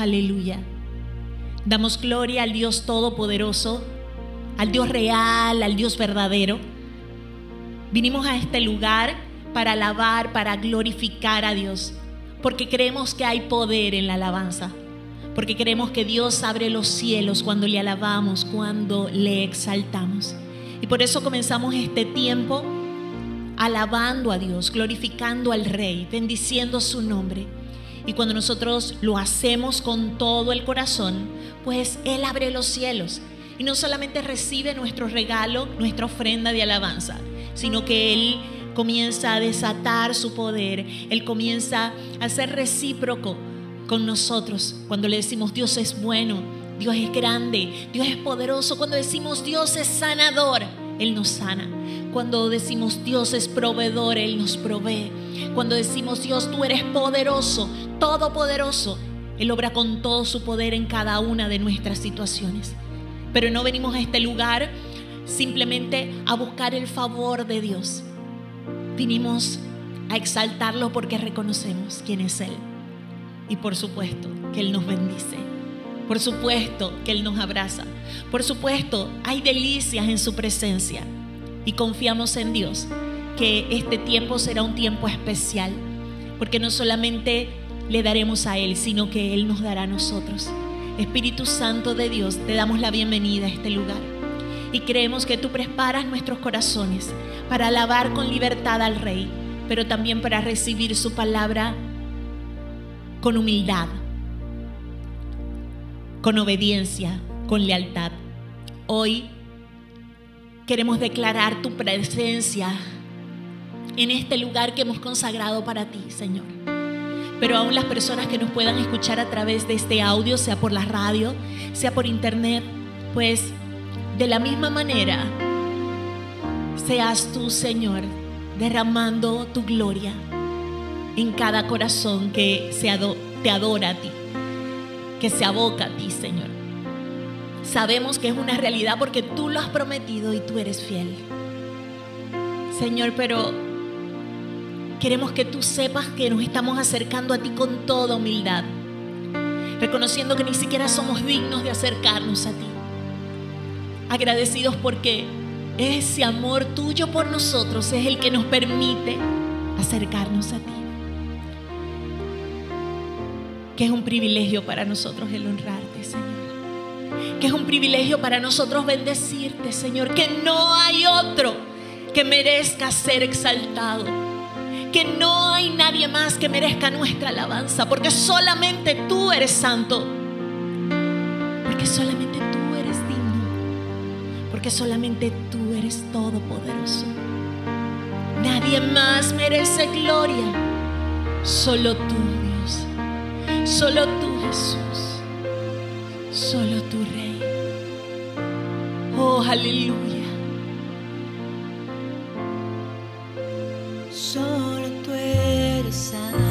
Aleluya. Damos gloria al Dios Todopoderoso, al Dios real, al Dios verdadero. Vinimos a este lugar para alabar, para glorificar a Dios, porque creemos que hay poder en la alabanza, porque creemos que Dios abre los cielos cuando le alabamos, cuando le exaltamos. Y por eso comenzamos este tiempo alabando a Dios, glorificando al Rey, bendiciendo su nombre. Y cuando nosotros lo hacemos con todo el corazón, pues Él abre los cielos. Y no solamente recibe nuestro regalo, nuestra ofrenda de alabanza, sino que Él comienza a desatar su poder, Él comienza a ser recíproco con nosotros cuando le decimos Dios es bueno, Dios es grande, Dios es poderoso, cuando decimos Dios es sanador, Él nos sana. Cuando decimos Dios es proveedor, Él nos provee. Cuando decimos Dios, tú eres poderoso, todopoderoso, Él obra con todo su poder en cada una de nuestras situaciones. Pero no venimos a este lugar simplemente a buscar el favor de Dios. Vinimos a exaltarlo porque reconocemos quién es Él. Y por supuesto que Él nos bendice. Por supuesto que Él nos abraza. Por supuesto, hay delicias en su presencia. Y confiamos en Dios que este tiempo será un tiempo especial. Porque no solamente le daremos a Él, sino que Él nos dará a nosotros. Espíritu Santo de Dios, te damos la bienvenida a este lugar. Y creemos que tú preparas nuestros corazones para alabar con libertad al Rey, pero también para recibir su palabra con humildad, con obediencia, con lealtad. Hoy queremos declarar tu presencia en este lugar que hemos consagrado para ti, Señor. Pero aún las personas que nos puedan escuchar a través de este audio, sea por la radio, sea por internet, pues de la misma manera, seas tú, Señor, derramando tu gloria en cada corazón que se te adora a ti, que se aboca a ti, Señor. Sabemos que es una realidad porque tú lo has prometido y tú eres fiel. Señor, pero queremos que tú sepas que nos estamos acercando a ti con toda humildad, reconociendo que ni siquiera somos dignos de acercarnos a ti. Agradecidos porque ese amor tuyo por nosotros es el que nos permite acercarnos a ti. Que es un privilegio para nosotros el honrarte, Señor que es un privilegio para nosotros bendecirte, Señor, que no hay otro que merezca ser exaltado, que no hay nadie más que merezca nuestra alabanza, porque solamente tú eres santo, porque solamente tú eres digno, porque solamente tú eres todopoderoso. Nadie más merece gloria, solo tú, Dios, solo tú, Jesús, solo tú, Rey. Oh, aleluya. Solo tú eres santo.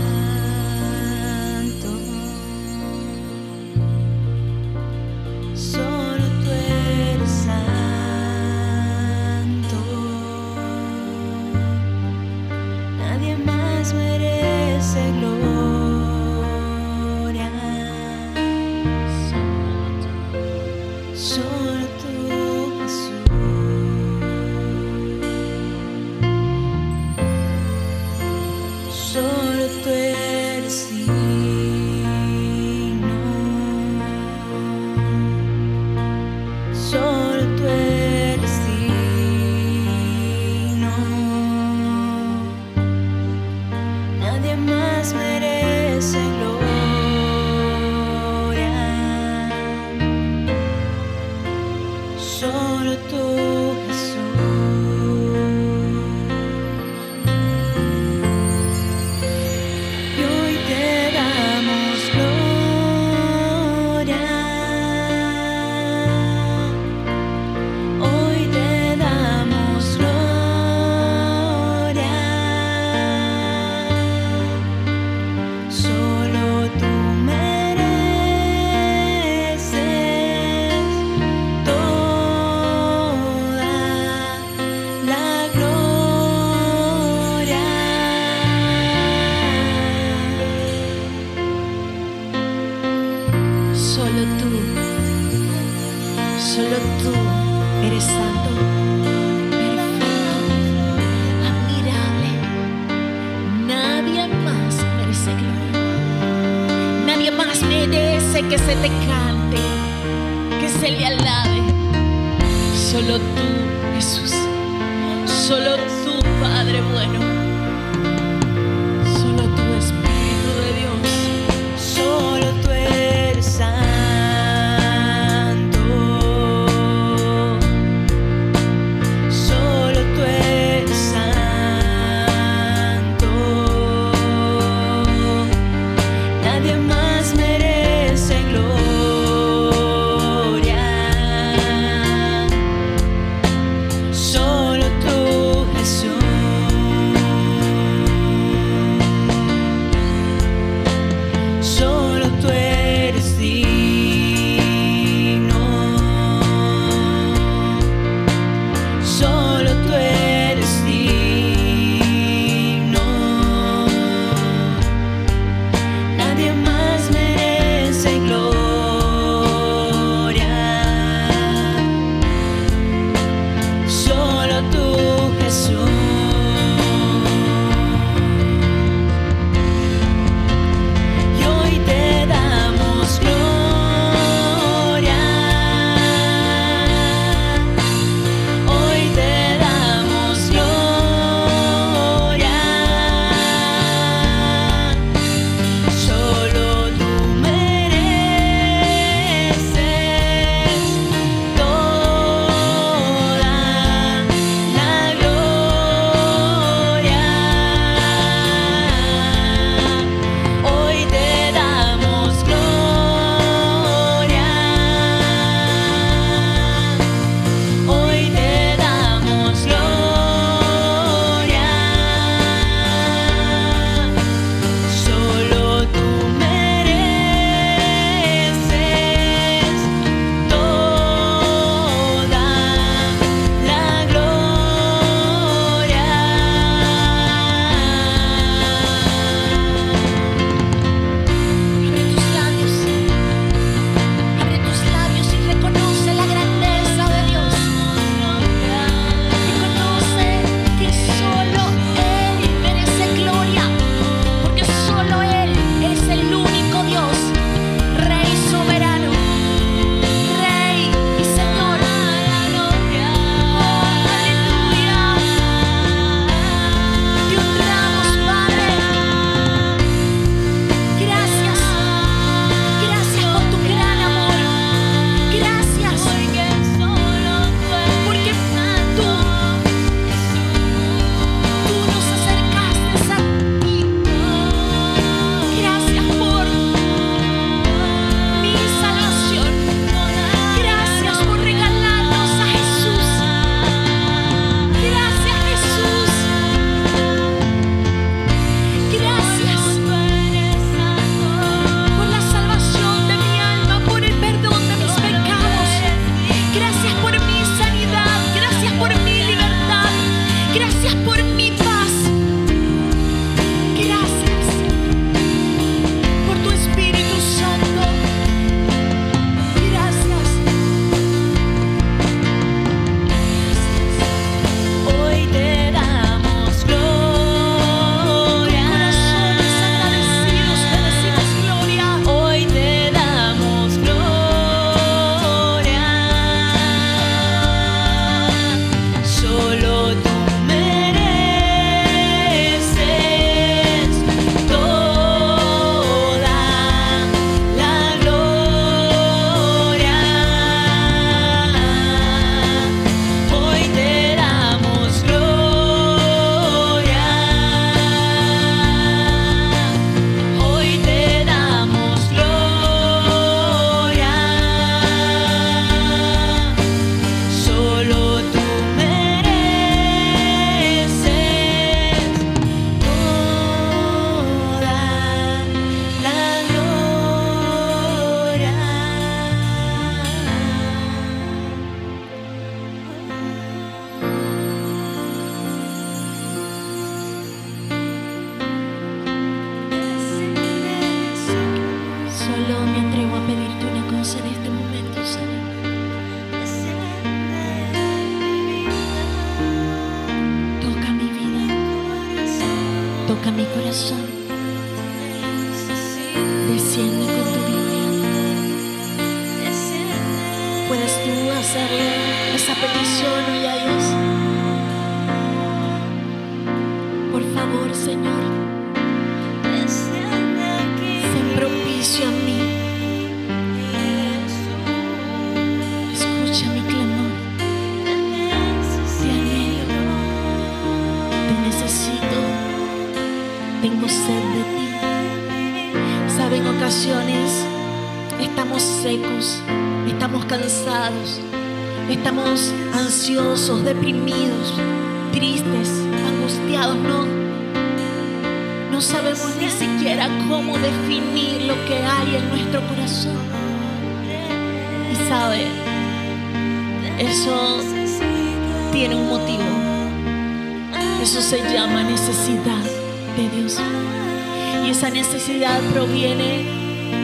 Y esa necesidad proviene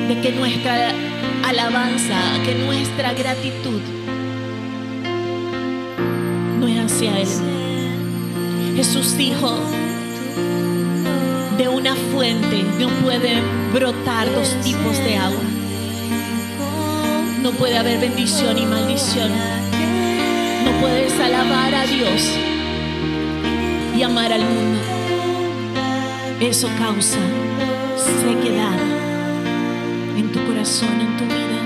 de que nuestra alabanza, que nuestra gratitud no es hacia Él. Jesús dijo, de una fuente no pueden brotar dos tipos de agua. No puede haber bendición y maldición. No puedes alabar a Dios y amar al mundo. Eso causa sequedad en tu corazón, en tu vida.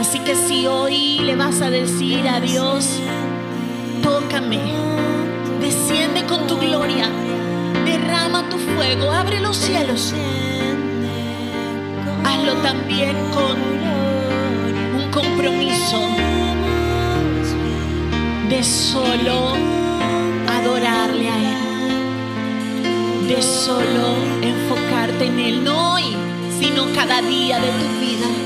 Así que si hoy le vas a decir a Dios, tócame, desciende con tu gloria, derrama tu fuego, abre los cielos. Hazlo también con un compromiso de solo de solo enfocarte en Él, no hoy, sino cada día de tu vida.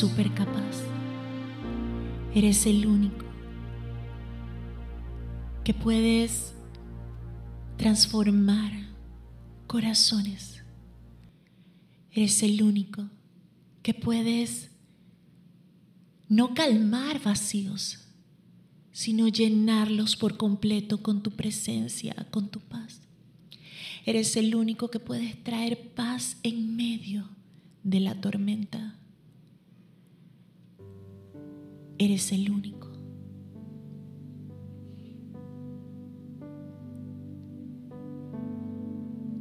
Súper capaz. Eres el único que puedes transformar corazones. Eres el único que puedes no calmar vacíos, sino llenarlos por completo con tu presencia, con tu paz. Eres el único que puedes traer paz en medio de la tormenta. Eres el único.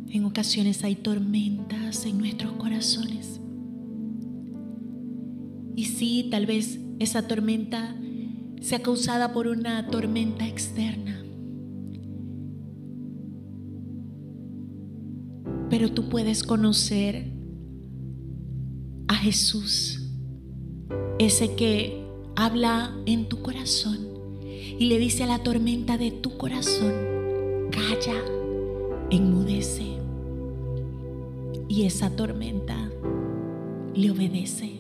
En ocasiones hay tormentas en nuestros corazones. Y sí, tal vez esa tormenta sea causada por una tormenta externa. Pero tú puedes conocer a Jesús, ese que habla en tu corazón y le dice a la tormenta de tu corazón, calla, enmudece. Y esa tormenta le obedece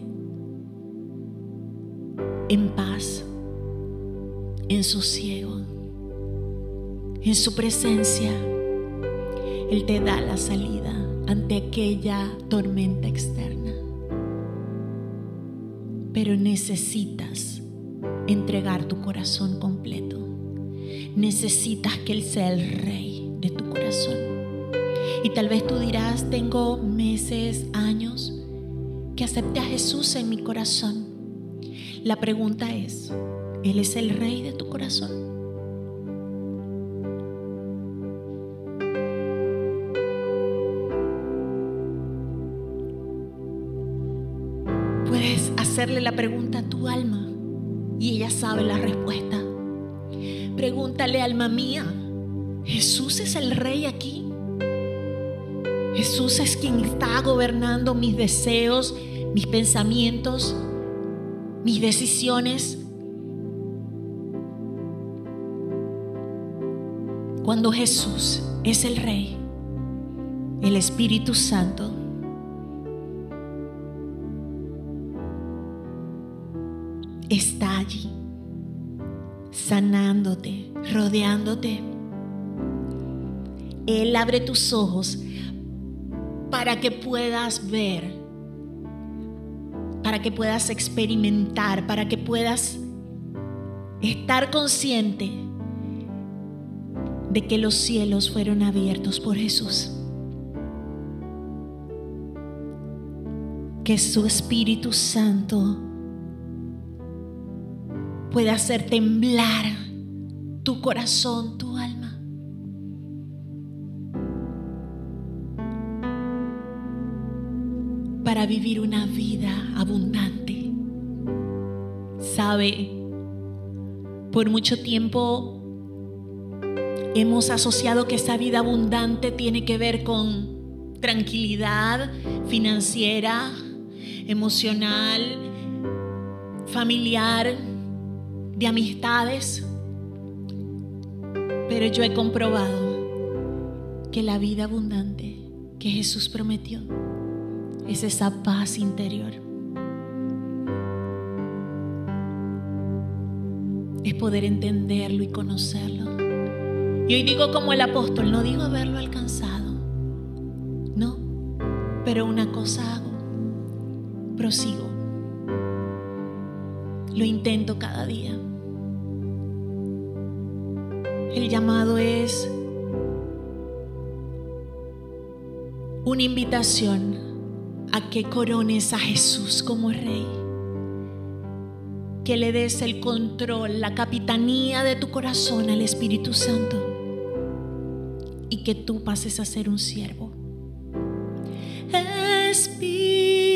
en paz, en sosiego, en su presencia. Él te da la salida ante aquella tormenta externa. Pero necesitas entregar tu corazón completo. Necesitas que Él sea el rey de tu corazón. Y tal vez tú dirás, tengo meses, años que acepté a Jesús en mi corazón. La pregunta es, ¿Él es el rey de tu corazón? Hacerle la pregunta a tu alma y ella sabe la respuesta. Pregúntale, alma mía, ¿Jesús es el rey aquí? Jesús es quien está gobernando mis deseos, mis pensamientos, mis decisiones. Cuando Jesús es el Rey, el Espíritu Santo sanándote, rodeándote. Él abre tus ojos para que puedas ver, para que puedas experimentar, para que puedas estar consciente de que los cielos fueron abiertos por Jesús. Que su Espíritu Santo pueda hacer temblar tu corazón, tu alma. Para vivir una vida abundante. Sabe, por mucho tiempo hemos asociado que esa vida abundante tiene que ver con tranquilidad financiera, emocional, familiar, de amistades. Pero yo he comprobado que la vida abundante que Jesús prometió es esa paz interior. Es poder entenderlo y conocerlo. Y hoy digo como el apóstol, no digo haberlo alcanzado, no, pero una cosa hago, prosigo, lo intento cada día. El llamado es una invitación a que corones a Jesús como rey que le des el control, la capitanía de tu corazón al Espíritu Santo y que tú pases a ser un siervo. Espíritu,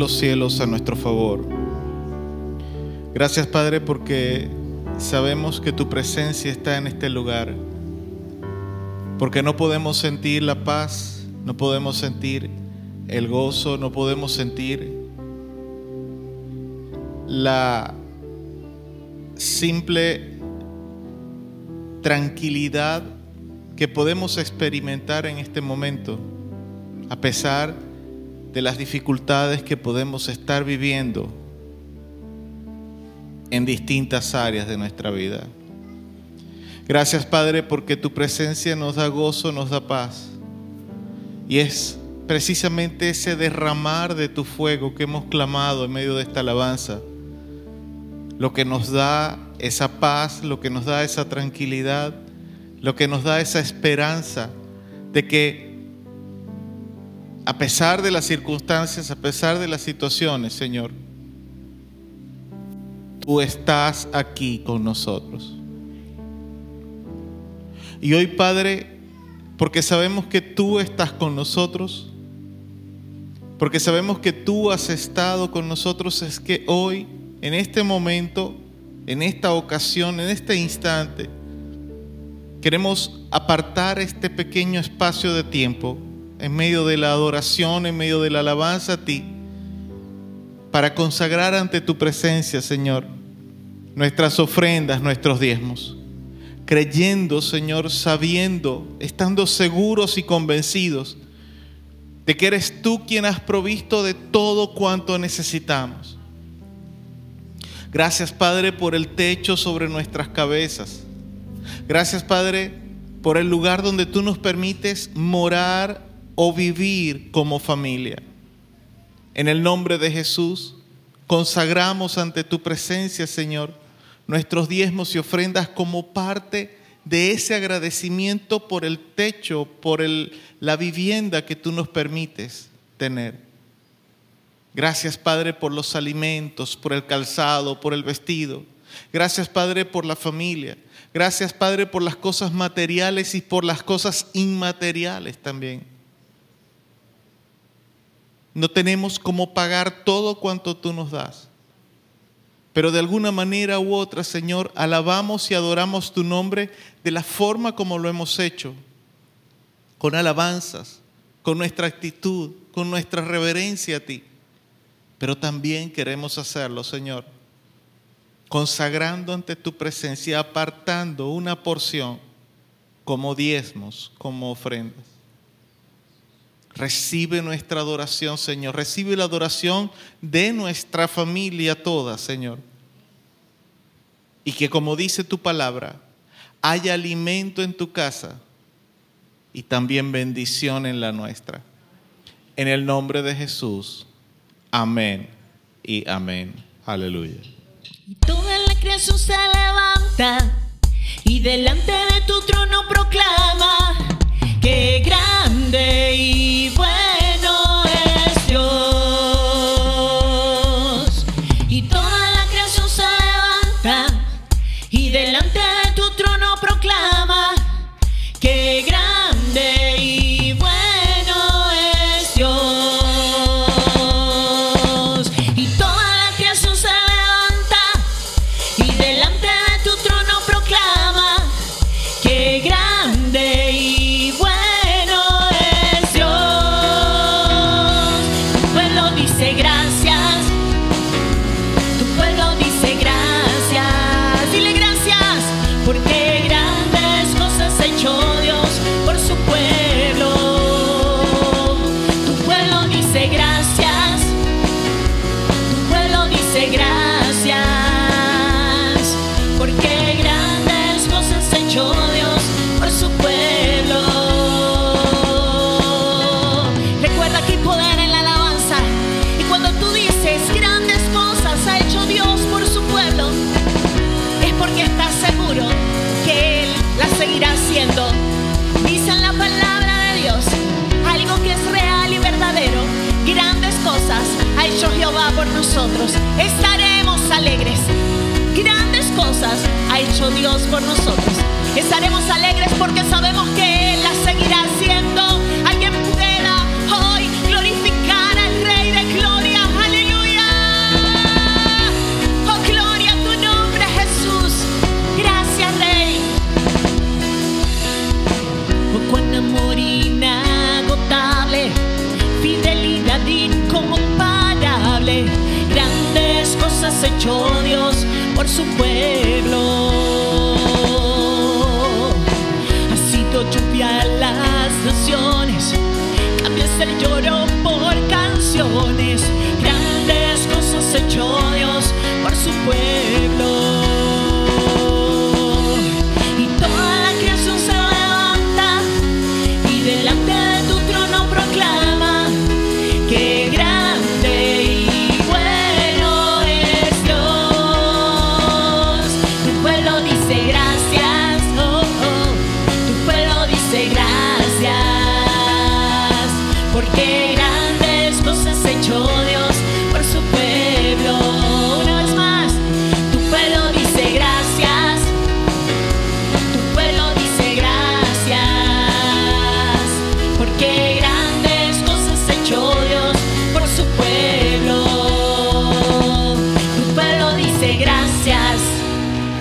los cielos a nuestro favor. Gracias Padre porque sabemos que tu presencia está en este lugar. Porque no podemos sentir la paz, no podemos sentir el gozo, no podemos sentir la simple tranquilidad que podemos experimentar en este momento, a pesar de las dificultades que podemos estar viviendo en distintas áreas de nuestra vida. Gracias Padre porque tu presencia nos da gozo, nos da paz. Y es precisamente ese derramar de tu fuego que hemos clamado en medio de esta alabanza, lo que nos da esa paz, lo que nos da esa tranquilidad, lo que nos da esa esperanza de que a pesar de las circunstancias, a pesar de las situaciones, Señor, tú estás aquí con nosotros. Y hoy, Padre, porque sabemos que tú estás con nosotros, porque sabemos que tú has estado con nosotros, es que hoy, en este momento, en esta ocasión, en este instante, queremos apartar este pequeño espacio de tiempo en medio de la adoración, en medio de la alabanza a ti, para consagrar ante tu presencia, Señor, nuestras ofrendas, nuestros diezmos, creyendo, Señor, sabiendo, estando seguros y convencidos de que eres tú quien has provisto de todo cuanto necesitamos. Gracias, Padre, por el techo sobre nuestras cabezas. Gracias, Padre, por el lugar donde tú nos permites morar o vivir como familia. En el nombre de Jesús, consagramos ante tu presencia, Señor, nuestros diezmos y ofrendas como parte de ese agradecimiento por el techo, por el, la vivienda que tú nos permites tener. Gracias, Padre, por los alimentos, por el calzado, por el vestido. Gracias, Padre, por la familia. Gracias, Padre, por las cosas materiales y por las cosas inmateriales también. No tenemos cómo pagar todo cuanto tú nos das. Pero de alguna manera u otra, Señor, alabamos y adoramos tu nombre de la forma como lo hemos hecho, con alabanzas, con nuestra actitud, con nuestra reverencia a ti. Pero también queremos hacerlo, Señor, consagrando ante tu presencia, apartando una porción como diezmos, como ofrendas. Recibe nuestra adoración, Señor. Recibe la adoración de nuestra familia toda, Señor. Y que como dice tu palabra, haya alimento en tu casa y también bendición en la nuestra. En el nombre de Jesús. Amén y amén. Aleluya. Y toda la creación se levanta y delante de tu trono proclama grande Dios por nosotros. Estaremos alegres porque sabemos que Él la seguirá haciendo. Alguien pueda hoy glorificar al Rey de Gloria. Aleluya. Oh, gloria a tu nombre, Jesús. Gracias, Rey. Oh, cuán amor inagotable, fidelidad incomparable. Grandes cosas hecho Dios por su pueblo. Grandes cosas echó Dios por su pueblo.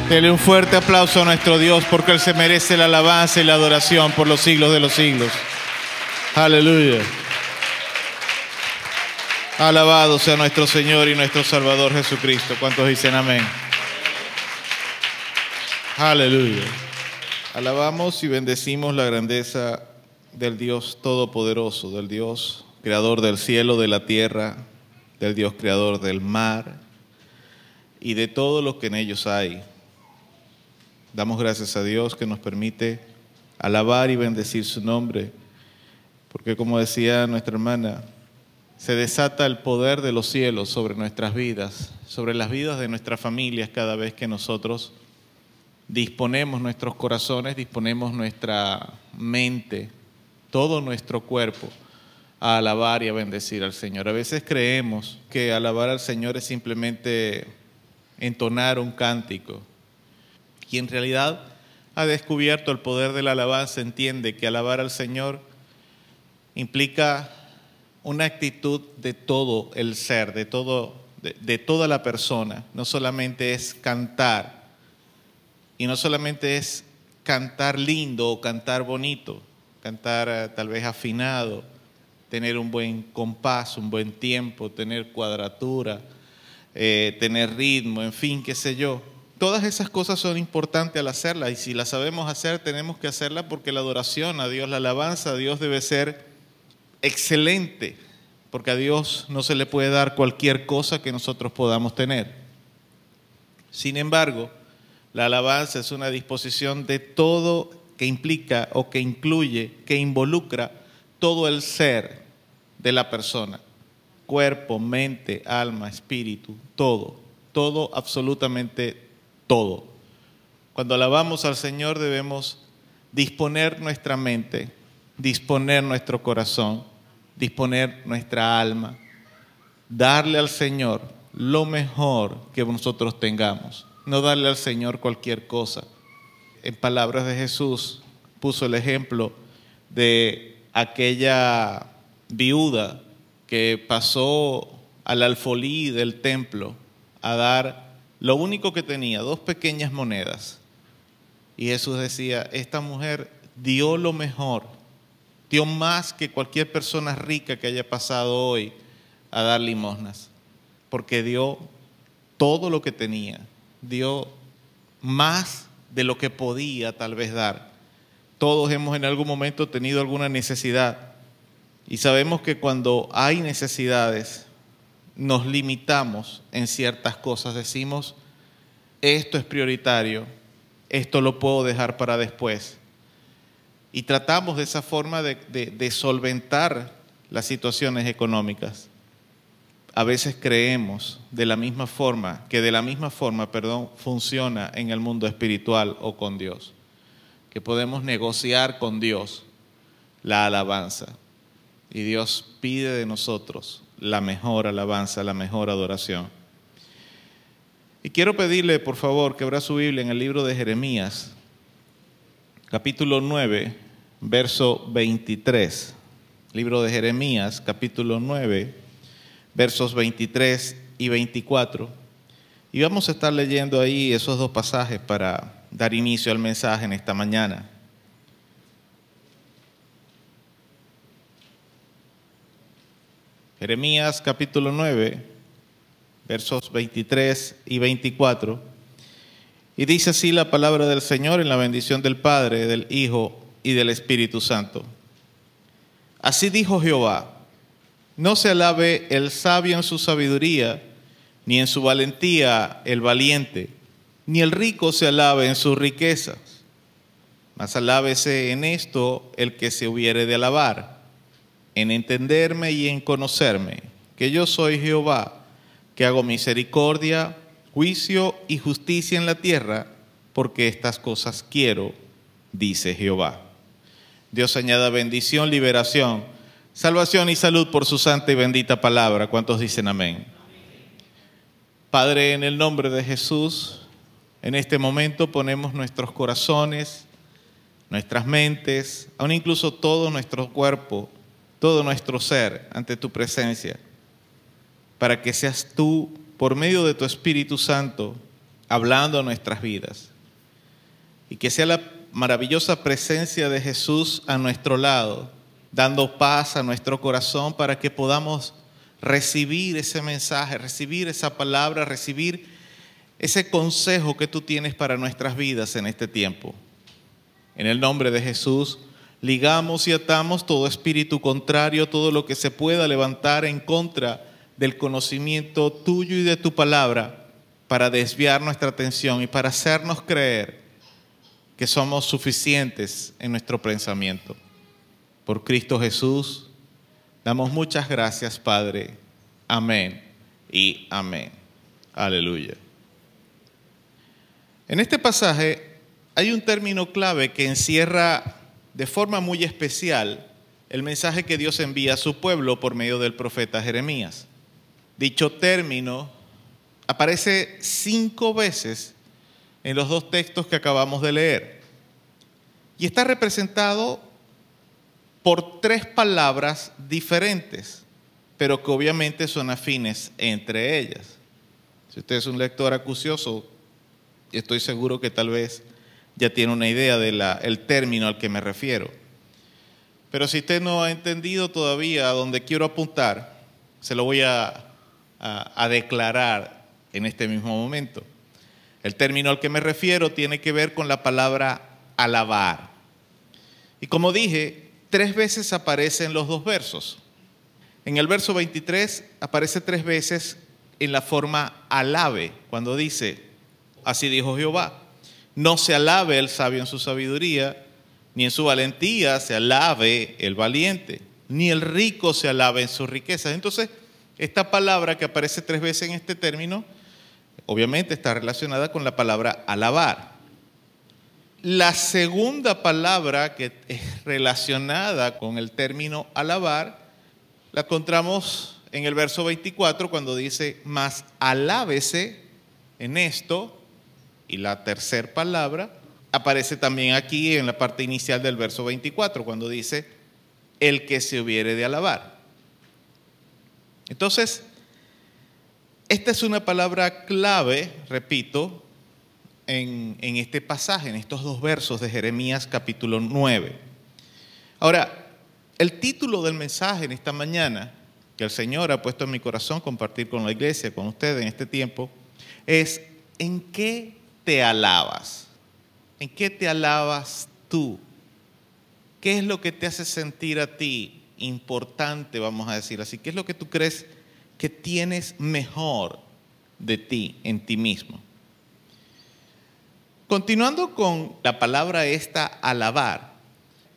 Dele un fuerte aplauso a nuestro Dios porque Él se merece la alabanza y la adoración por los siglos de los siglos. Aleluya. Alabado sea nuestro Señor y nuestro Salvador Jesucristo. ¿Cuántos dicen amén? Aleluya. Alabamos y bendecimos la grandeza del Dios Todopoderoso, del Dios Creador del cielo, de la tierra, del Dios Creador del mar y de todo lo que en ellos hay. Damos gracias a Dios que nos permite alabar y bendecir su nombre, porque como decía nuestra hermana, se desata el poder de los cielos sobre nuestras vidas, sobre las vidas de nuestras familias cada vez que nosotros disponemos nuestros corazones, disponemos nuestra mente, todo nuestro cuerpo a alabar y a bendecir al Señor. A veces creemos que alabar al Señor es simplemente entonar un cántico. Y en realidad ha descubierto el poder de la alabanza, entiende que alabar al Señor implica una actitud de todo el ser, de, todo, de toda la persona. No solamente es cantar, y no solamente es cantar lindo o cantar bonito, cantar eh, tal vez afinado, tener un buen compás, un buen tiempo, tener cuadratura, eh, tener ritmo, en fin, qué sé yo. Todas esas cosas son importantes al hacerlas y si las sabemos hacer tenemos que hacerlas porque la adoración a Dios, la alabanza a Dios debe ser excelente, porque a Dios no se le puede dar cualquier cosa que nosotros podamos tener. Sin embargo, la alabanza es una disposición de todo que implica o que incluye, que involucra todo el ser de la persona. Cuerpo, mente, alma, espíritu, todo. Todo, absolutamente todo. Cuando alabamos al Señor debemos disponer nuestra mente, disponer nuestro corazón, disponer nuestra alma, darle al Señor lo mejor que nosotros tengamos, no darle al Señor cualquier cosa. En palabras de Jesús puso el ejemplo de aquella viuda que pasó al alfolí del templo a dar lo único que tenía, dos pequeñas monedas. Y Jesús decía, esta mujer dio lo mejor, dio más que cualquier persona rica que haya pasado hoy a dar limosnas, porque dio todo lo que tenía, dio más de lo que podía tal vez dar. Todos hemos en algún momento tenido alguna necesidad y sabemos que cuando hay necesidades nos limitamos en ciertas cosas, decimos, esto es prioritario, esto lo puedo dejar para después. Y tratamos de esa forma de, solventar las situaciones económicas. A veces creemos de la misma forma, que de la misma forma, perdón, funciona en el mundo espiritual o con Dios, que podemos negociar con Dios la alabanza. Y Dios pide de nosotros la mejor alabanza, la mejor adoración. Y quiero pedirle, por favor, que abra su Biblia en el libro de Jeremías, capítulo 9, verso 23. Libro de Jeremías, capítulo 9, versos 23 y 24. Y vamos a estar leyendo ahí esos dos pasajes para dar inicio al mensaje en esta mañana. Jeremías capítulo 9, versos 23 y 24. Y dice así la palabra del Señor en la bendición del Padre, del Hijo y del Espíritu Santo. Así dijo Jehová, no se alabe el sabio en su sabiduría, ni en su valentía el valiente, ni el rico se alabe en sus riquezas, mas alábese en esto el que se hubiere de alabar, en entenderme y en conocerme, que yo soy Jehová, que hago misericordia, juicio y justicia en la tierra, porque estas cosas quiero, dice Jehová. Dios añada bendición, liberación, salvación y salud por su santa y bendita palabra. ¿Cuántos dicen amén? Padre, en el nombre de Jesús, en este momento ponemos nuestros corazones, nuestras mentes, aún incluso todo nuestro cuerpo, todo nuestro ser ante tu presencia, para que seas tú, por medio de tu Espíritu Santo, hablando a nuestras vidas. Y que sea la maravillosa presencia de Jesús a nuestro lado, dando paz a nuestro corazón para que podamos recibir ese mensaje, recibir esa palabra, recibir ese consejo que tú tienes para nuestras vidas en este tiempo. En el nombre de Jesús, ligamos y atamos todo espíritu contrario, todo lo que se pueda levantar en contra del conocimiento tuyo y de tu palabra para desviar nuestra atención y para hacernos creer que somos suficientes en nuestro pensamiento. Por Cristo Jesús, damos muchas gracias, Padre. Amén y amén. Aleluya. En este pasaje hay un término clave que encierra de forma muy especial el mensaje que Dios envía a su pueblo por medio del profeta Jeremías. Dicho término aparece cinco veces en los dos textos que acabamos de leer. Y está representado por tres palabras diferentes, pero que obviamente son afines entre ellas. Si usted es un lector acucioso, estoy seguro que tal vez ya tiene una idea del término al que me refiero. Pero si usted no ha entendido todavía a dónde quiero apuntar, se lo voy a, a, declarar en este mismo momento. El término al que me refiero tiene que ver con la palabra alabar. Y como dije, tres veces aparece en los dos versos. En el verso 23 aparece tres veces en la forma alabe, cuando dice, así dijo Jehová, no se alabe el sabio en su sabiduría, ni en su valentía se alabe el valiente, ni el rico se alabe en sus riquezas. Entonces, esta palabra que aparece tres veces en este término, obviamente está relacionada con la palabra alabar. La segunda palabra que es relacionada con el término alabar, la encontramos en el verso 24 cuando dice, más alábese en esto, y la tercera palabra aparece también aquí en la parte inicial del verso 24 cuando dice, el que se hubiere de alabar. Entonces, esta es una palabra clave, repito, en, este pasaje, en estos dos versos de Jeremías capítulo 9. Ahora, el título del mensaje en esta mañana, que el Señor ha puesto en mi corazón compartir con la iglesia, con ustedes en este tiempo, es ¿en qué te alabas? ¿En qué te alabas tú? ¿Qué es lo que te hace sentir a ti importante, vamos a decir así? ¿Qué es lo que tú crees que tienes mejor de ti, en ti mismo? Continuando con la palabra esta, alabar,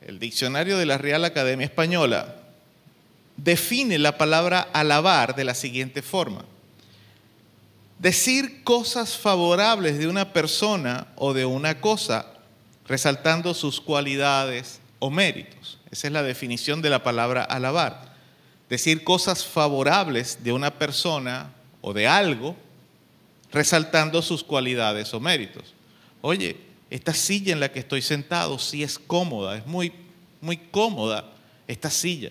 el diccionario de la Real Academia Española define la palabra alabar de la siguiente forma. Decir cosas favorables de una persona o de una cosa, resaltando sus cualidades o méritos. Esa es la definición de la palabra alabar. Decir cosas favorables de una persona o de algo, resaltando sus cualidades o méritos oye, esta silla en la que estoy sentado sí es cómoda, es muy, muy cómoda esta silla.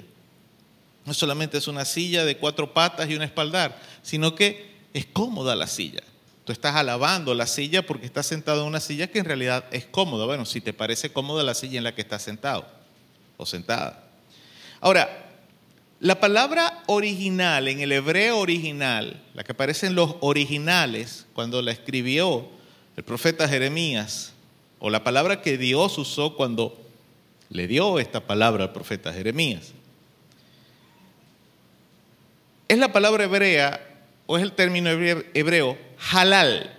No solamente es una silla de cuatro patas y un espaldar, sino que es cómoda la silla. Tú estás alabando la silla porque estás sentado en una silla que en realidad es cómoda. Bueno, si te parece cómoda la silla en la que estás sentado o sentada. Ahora, La palabra original, en el hebreo original, la que aparece en los originales, cuando la escribió el profeta Jeremías, o la palabra que Dios usó cuando le dio esta palabra al profeta Jeremías, es la palabra hebrea, o es el término hebreo, halal,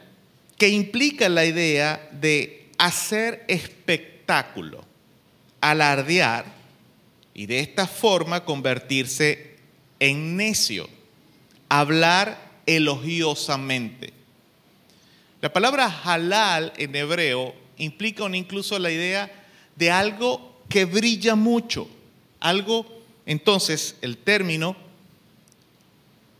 que implica la idea de hacer espectáculo, alardear y de esta forma convertirse en necio, hablar elogiosamente. La palabra halal en hebreo implica incluso la idea de algo que brilla mucho, algo, entonces el término,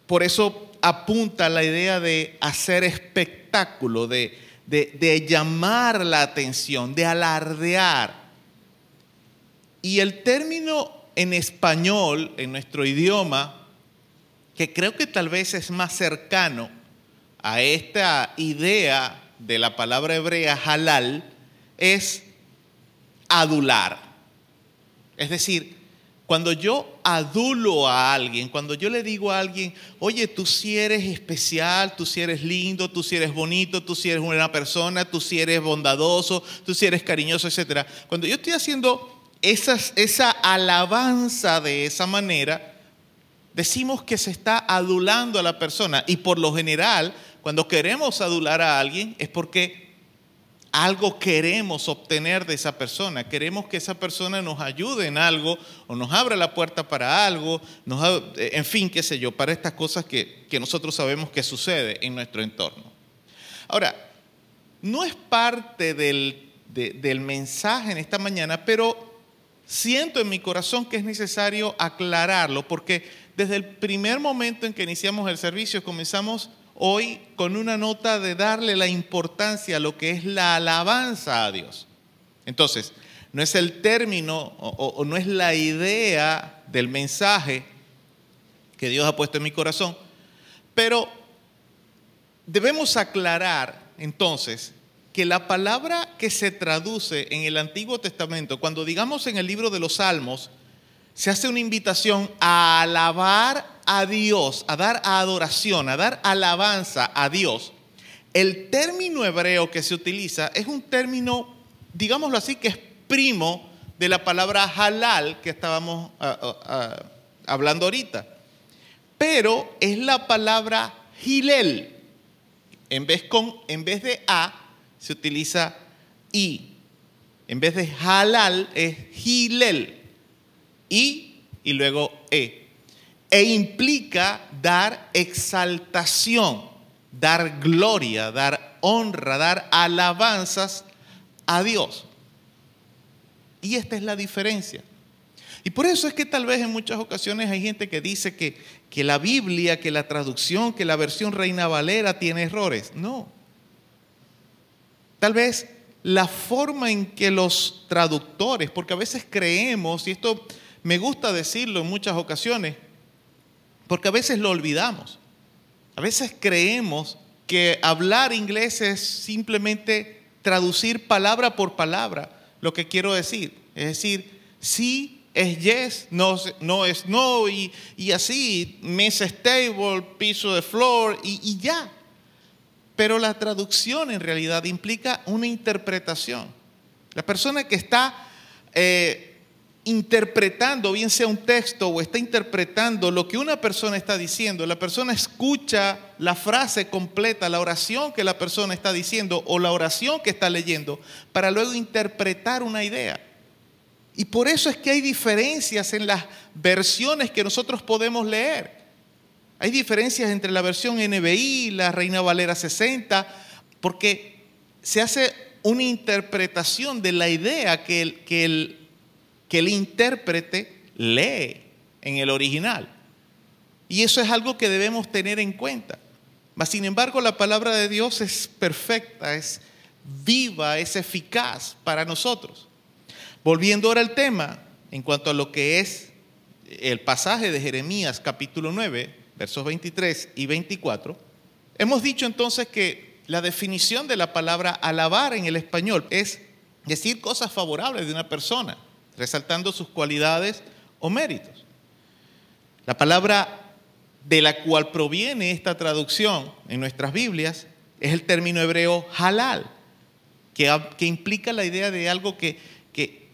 por eso apunta a la idea de hacer espectáculo, de, de, llamar la atención, de alardear. Y el término en español, en nuestro idioma, que creo que tal vez es más cercano a esta idea de la palabra hebrea halal, es adular. Es decir, cuando yo adulo a alguien, cuando yo le digo a alguien, oye, tú sí eres especial, tú sí eres lindo, tú sí eres bonito, tú sí eres una persona, tú sí eres bondadoso, tú sí eres cariñoso, etc. Cuando yo estoy haciendo esa alabanza de esa manera, decimos que se está adulando a la persona. Y por lo general, cuando queremos adular a alguien, es porque algo queremos obtener de esa persona. Queremos que esa persona nos ayude en algo o nos abra la puerta para algo, nos, en fin, qué sé yo, para estas cosas que, que nosotros sabemos que sucede en nuestro entorno. Ahora, no es parte del, de, del mensaje en esta mañana, pero siento en mi corazón que es necesario aclararlo, porque desde el primer momento en que iniciamos el servicio comenzamos hoy con una nota de darle la importancia a lo que es la alabanza a Dios. Entonces, no es el término o, o, no es la idea del mensaje que Dios ha puesto en mi corazón, pero debemos aclarar entonces que la palabra que se traduce en el Antiguo Testamento, cuando digamos en el libro de los Salmos, se hace una invitación a alabar a Dios, a dar adoración, a dar alabanza a Dios. El término hebreo que se utiliza es un término, digámoslo así, que es primo de la palabra halal que estábamos uh, uh, uh, hablando ahorita. Pero es la palabra hilel. En vez, con, en vez de a, se utiliza i. En vez de halal es hilel. I y luego e. E implica dar exaltación, dar gloria, dar honra, dar alabanzas a Dios. Y esta es la diferencia. Y por eso es que tal vez en muchas ocasiones hay gente que dice que, que la Biblia, que la traducción, que la versión Reina Valera tiene errores. No. Tal vez la forma en que los traductores, porque a veces creemos, y esto me gusta decirlo en muchas ocasiones, porque a veces lo olvidamos. A veces creemos que hablar inglés es simplemente traducir palabra por palabra lo que quiero decir. Es decir, sí es yes, no, no es no, y, y así, mesa stable, piso de flor, y, y ya. Pero la traducción en realidad implica una interpretación. La persona que está eh, interpretando, bien sea un texto o está interpretando lo que una persona está diciendo, la persona escucha la frase completa, la oración que la persona está diciendo o la oración que está leyendo, para luego interpretar una idea. Y por eso es que hay diferencias en las versiones que nosotros podemos leer. Hay diferencias entre la versión NBI, la Reina Valera 60, porque se hace una interpretación de la idea que el, que el, que el intérprete lee en el original. Y eso es algo que debemos tener en cuenta. Mas, sin embargo, la palabra de Dios es perfecta, es viva, es eficaz para nosotros. Volviendo ahora al tema, en cuanto a lo que es el pasaje de Jeremías capítulo 9, versos 23 y 24, hemos dicho entonces que la definición de la palabra alabar en el español es decir cosas favorables de una persona, resaltando sus cualidades o méritos. La palabra de la cual proviene esta traducción en nuestras Biblias es el término hebreo halal, que, que implica la idea de algo que, que,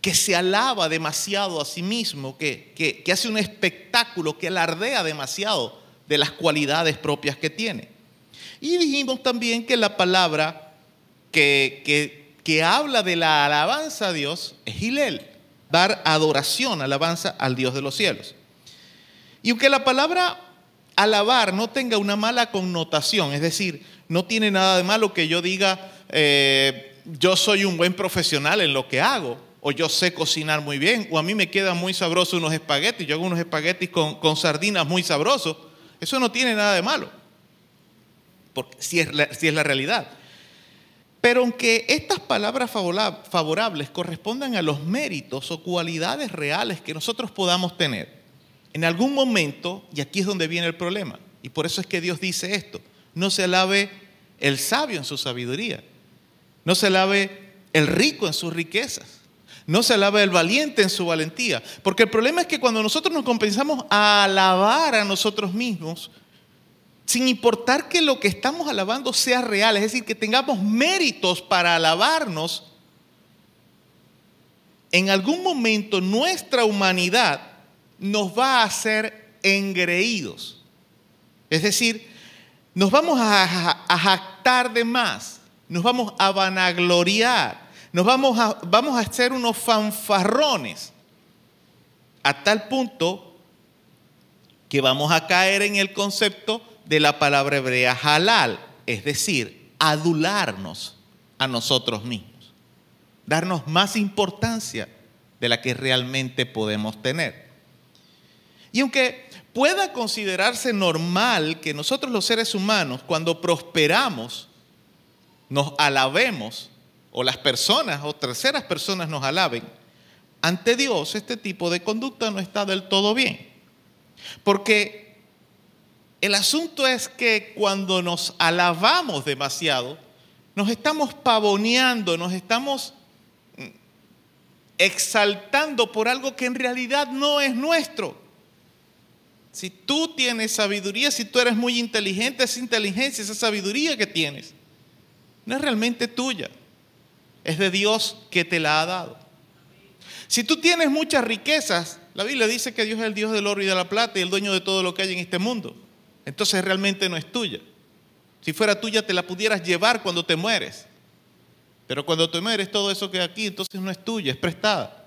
que se alaba demasiado a sí mismo, que, que, hace un espectáculo, que alardea demasiado de las cualidades propias que tiene. Y dijimos también que la palabra que, que, que habla de la alabanza a Dios es Hilel, dar adoración, alabanza al Dios de los cielos. Y aunque la palabra alabar no tenga una mala connotación, es decir, no tiene nada de malo que yo diga, eh, yo soy un buen profesional en lo que hago, o yo sé cocinar muy bien, o a mí me quedan muy sabrosos unos espaguetis, yo hago unos espaguetis con, sardinas muy sabrosos, eso no tiene nada de malo, porque si es la realidad. Pero aunque estas palabras favorables correspondan a los méritos o cualidades reales que nosotros podamos tener, en algún momento, y aquí es donde viene el problema, y por eso es que Dios dice esto, no se alabe el sabio en su sabiduría, no se alabe el rico en sus riquezas, no se alabe el valiente en su valentía, porque el problema es que cuando nosotros nos compensamos a alabar a nosotros mismos, sin importar que lo que estamos alabando sea real, es decir, que tengamos méritos para alabarnos, en algún momento nuestra humanidad nos va a hacer engreídos. Es decir, nos vamos a, jactar de más, nos vamos a vanagloriar, nos vamos a, vamos a hacer unos fanfarrones, a tal punto que vamos a caer en el concepto de la palabra hebrea halal, es decir, adularnos a nosotros mismos, darnos más importancia de la que realmente podemos tener. Y aunque pueda considerarse normal que nosotros los seres humanos, cuando prosperamos, nos alabemos, o las personas o terceras personas nos alaben, ante Dios este tipo de conducta no está del todo bien. Porque el asunto es que cuando nos alabamos demasiado, nos estamos pavoneando, nos estamos mm, exaltando por algo que en realidad no es nuestro. Si tú tienes sabiduría, si tú eres muy inteligente, esa inteligencia, esa sabiduría que tienes, no es realmente tuya, es de Dios que te la ha dado. Si tú tienes muchas riquezas, la Biblia dice que Dios es el Dios del oro y de la plata y el dueño de todo lo que hay en este mundo entonces realmente no es tuya. Si fuera tuya te la pudieras llevar cuando te mueres. Pero cuando te mueres todo eso que aquí entonces no es tuya, es prestada.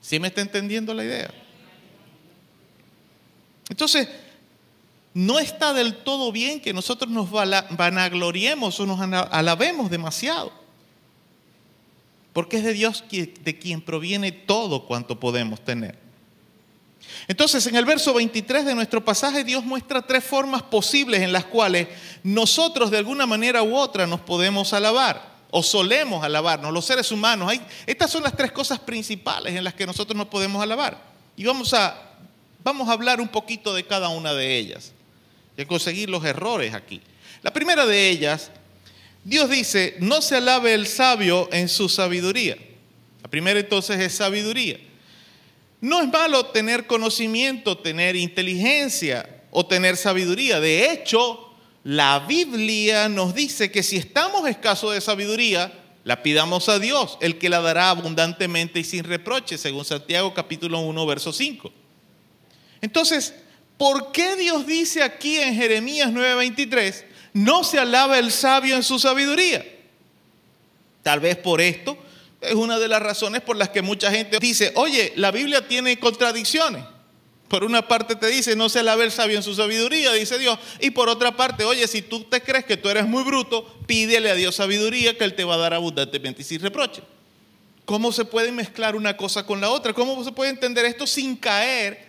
¿Sí me está entendiendo la idea? Entonces, no está del todo bien que nosotros nos vanagloriemos o nos alabemos demasiado. Porque es de Dios de quien proviene todo cuanto podemos tener. Entonces, en el verso 23 de nuestro pasaje, Dios muestra tres formas posibles en las cuales nosotros de alguna manera u otra nos podemos alabar o solemos alabarnos, los seres humanos. Estas son las tres cosas principales en las que nosotros nos podemos alabar. Y vamos a, vamos a hablar un poquito de cada una de ellas y a conseguir los errores aquí. La primera de ellas, Dios dice, no se alabe el sabio en su sabiduría. La primera entonces es sabiduría. No es malo tener conocimiento, tener inteligencia o tener sabiduría. De hecho, la Biblia nos dice que si estamos escasos de sabiduría, la pidamos a Dios, el que la dará abundantemente y sin reproche, según Santiago capítulo 1, verso 5. Entonces, ¿por qué Dios dice aquí en Jeremías 9:23, no se alaba el sabio en su sabiduría? Tal vez por esto es una de las razones por las que mucha gente dice, oye, la Biblia tiene contradicciones. Por una parte te dice, no se alabe el sabio en su sabiduría, dice Dios. Y por otra parte, oye, si tú te crees que tú eres muy bruto, pídele a Dios sabiduría que Él te va a dar abundantemente y sin reproche. ¿Cómo se puede mezclar una cosa con la otra? ¿Cómo se puede entender esto sin caer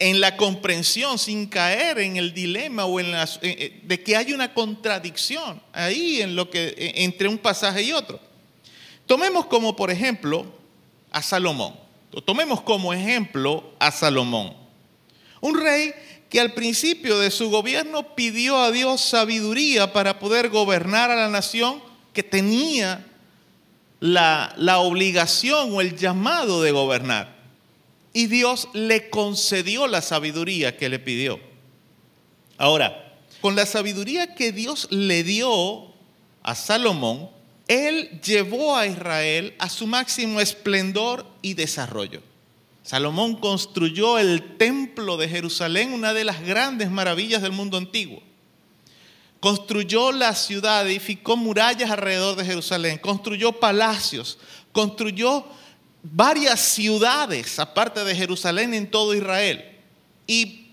en la comprensión, sin caer en el dilema o en las, eh, eh, de que hay una contradicción ahí en lo que, eh, entre un pasaje y otro? Tomemos como por ejemplo a Salomón. Tomemos como ejemplo a Salomón. Un rey que al principio de su gobierno pidió a Dios sabiduría para poder gobernar a la nación que tenía la, la obligación o el llamado de gobernar. y Dios le concedió la sabiduría que le pidió. Ahora, con la sabiduría que Dios le dio a Salomón, él llevó a Israel a su máximo esplendor y desarrollo. Salomón construyó el templo de Jerusalén, una de las grandes maravillas del mundo antiguo. Construyó la ciudad, edificó murallas alrededor de Jerusalén, construyó palacios, construyó varias ciudades aparte de Jerusalén en todo Israel. Y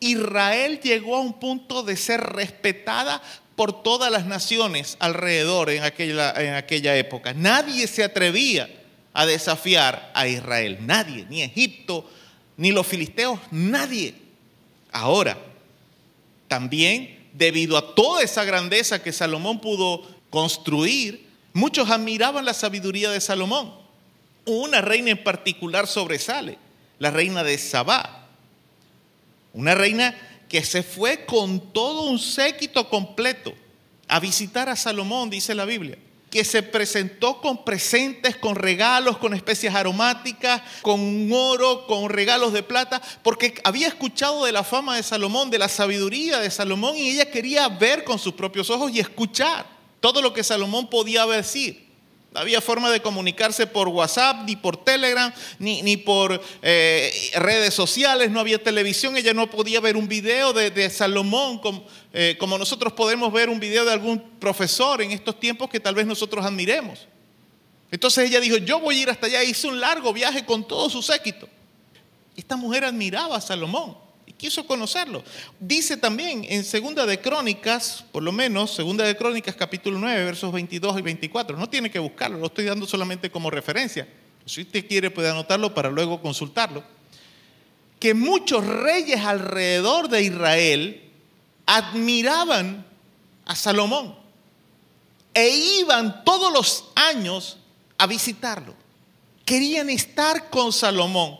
Israel llegó a un punto de ser respetada por todas las naciones alrededor en aquella, en aquella época. Nadie se atrevía a desafiar a Israel. Nadie, ni Egipto, ni los filisteos, nadie. Ahora, también debido a toda esa grandeza que Salomón pudo construir, muchos admiraban la sabiduría de Salomón. Una reina en particular sobresale, la reina de Sabá. Una reina que se fue con todo un séquito completo a visitar a Salomón, dice la Biblia que se presentó con presentes, con regalos, con especias aromáticas, con oro, con regalos de plata, porque había escuchado de la fama de Salomón, de la sabiduría de Salomón, y ella quería ver con sus propios ojos y escuchar todo lo que Salomón podía decir. Había forma de comunicarse por WhatsApp, ni por Telegram, ni, ni por eh, redes sociales, no había televisión, ella no podía ver un video de, Salomón como, eh, como nosotros podemos ver un video de algún profesor en estos tiempos que tal vez nosotros admiremos. Entonces ella dijo, yo voy a ir hasta allá, hice un largo viaje con todo su séquito. Esta mujer admiraba a Salomón quiso conocerlo. Dice también en Segunda de Crónicas, por lo menos, Segunda de Crónicas capítulo 9, versos 22 y 24. No tiene que buscarlo, lo estoy dando solamente como referencia. Si usted quiere puede anotarlo para luego consultarlo. Que muchos reyes alrededor de Israel admiraban a Salomón e iban todos los años a visitarlo. Querían estar con Salomón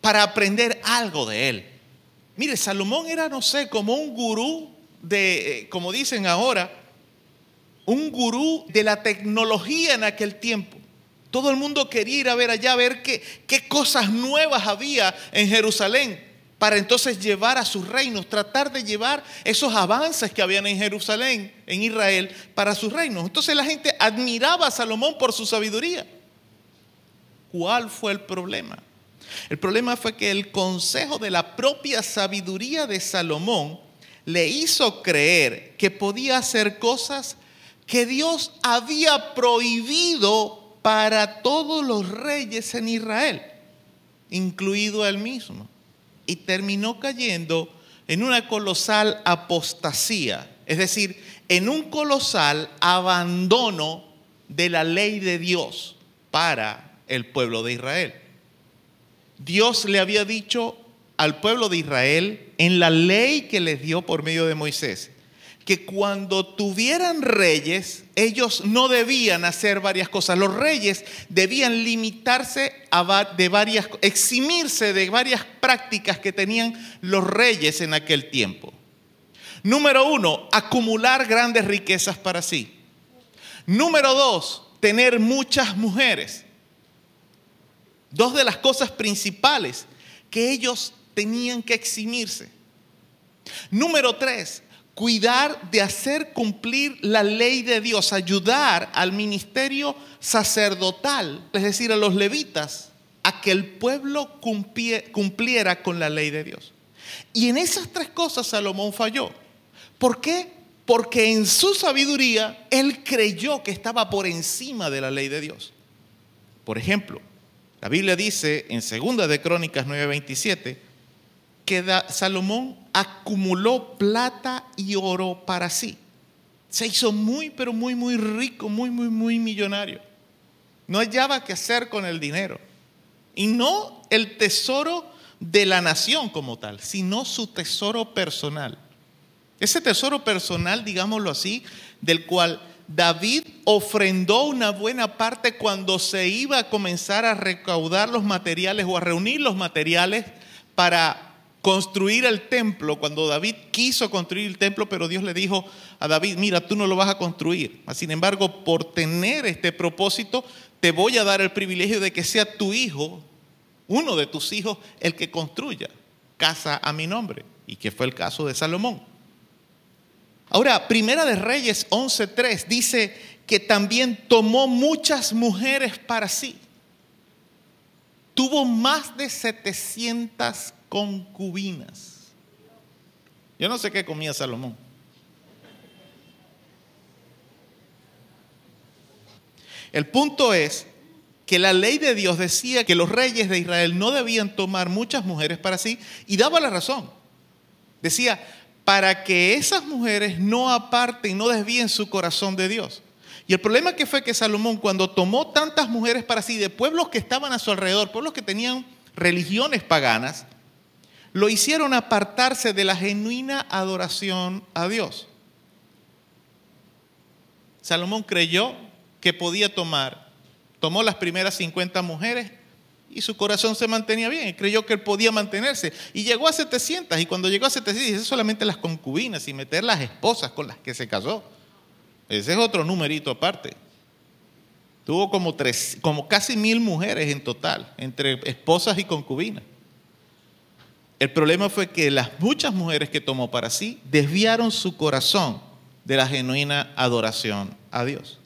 para aprender algo de él. Mire, Salomón era, no sé, como un gurú de, eh, como dicen ahora, un gurú de la tecnología en aquel tiempo. Todo el mundo quería ir a ver allá, ver qué, qué cosas nuevas había en Jerusalén para entonces llevar a sus reinos, tratar de llevar esos avances que habían en Jerusalén, en Israel, para sus reinos. Entonces la gente admiraba a Salomón por su sabiduría. ¿Cuál fue el problema? El problema fue que el consejo de la propia sabiduría de Salomón le hizo creer que podía hacer cosas que Dios había prohibido para todos los reyes en Israel, incluido él mismo. Y terminó cayendo en una colosal apostasía, es decir, en un colosal abandono de la ley de Dios para el pueblo de Israel. Dios le había dicho al pueblo de Israel en la ley que les dio por medio de Moisés, que cuando tuvieran reyes, ellos no debían hacer varias cosas. Los reyes debían limitarse a de varias, eximirse de varias prácticas que tenían los reyes en aquel tiempo. Número uno, acumular grandes riquezas para sí. Número dos, tener muchas mujeres. Dos de las cosas principales que ellos tenían que eximirse. Número tres, cuidar de hacer cumplir la ley de Dios, ayudar al ministerio sacerdotal, es decir, a los levitas, a que el pueblo cumplie- cumpliera con la ley de Dios. Y en esas tres cosas Salomón falló. ¿Por qué? Porque en su sabiduría él creyó que estaba por encima de la ley de Dios. Por ejemplo, la Biblia dice en 2 de Crónicas 9:27 que Salomón acumuló plata y oro para sí. Se hizo muy, pero muy, muy rico, muy, muy, muy millonario. No hallaba qué hacer con el dinero. Y no el tesoro de la nación como tal, sino su tesoro personal. Ese tesoro personal, digámoslo así, del cual David ofrendó una buena parte cuando se iba a comenzar a recaudar los materiales o a reunir los materiales para construir el templo, cuando David quiso construir el templo, pero Dios le dijo a David, mira, tú no lo vas a construir. Sin embargo, por tener este propósito, te voy a dar el privilegio de que sea tu hijo uno de tus hijos el que construya casa a mi nombre, y que fue el caso de Salomón. Ahora, Primera de Reyes 11.3 dice que también tomó muchas mujeres para sí. Tuvo más de 700 concubinas. Yo no sé qué comía Salomón. El punto es que la ley de Dios decía que los reyes de Israel no debían tomar muchas mujeres para sí y daba la razón. Decía, para que esas mujeres no aparten, no desvíen su corazón de Dios. Y el problema que fue que Salomón cuando tomó tantas mujeres para sí de pueblos que estaban a su alrededor, pueblos que tenían religiones paganas, lo hicieron apartarse de la genuina adoración a Dios. Salomón creyó que podía tomar, tomó las primeras 50 mujeres y su corazón se mantenía bien, creyó que él podía mantenerse. Y llegó a 700, y cuando llegó a 700, dice solamente las concubinas y meter las esposas con las que se casó. Ese es otro numerito aparte. Tuvo como, tres, como casi mil mujeres en total, entre esposas y concubinas. El problema fue que las muchas mujeres que tomó para sí desviaron su corazón de la genuina adoración a Dios.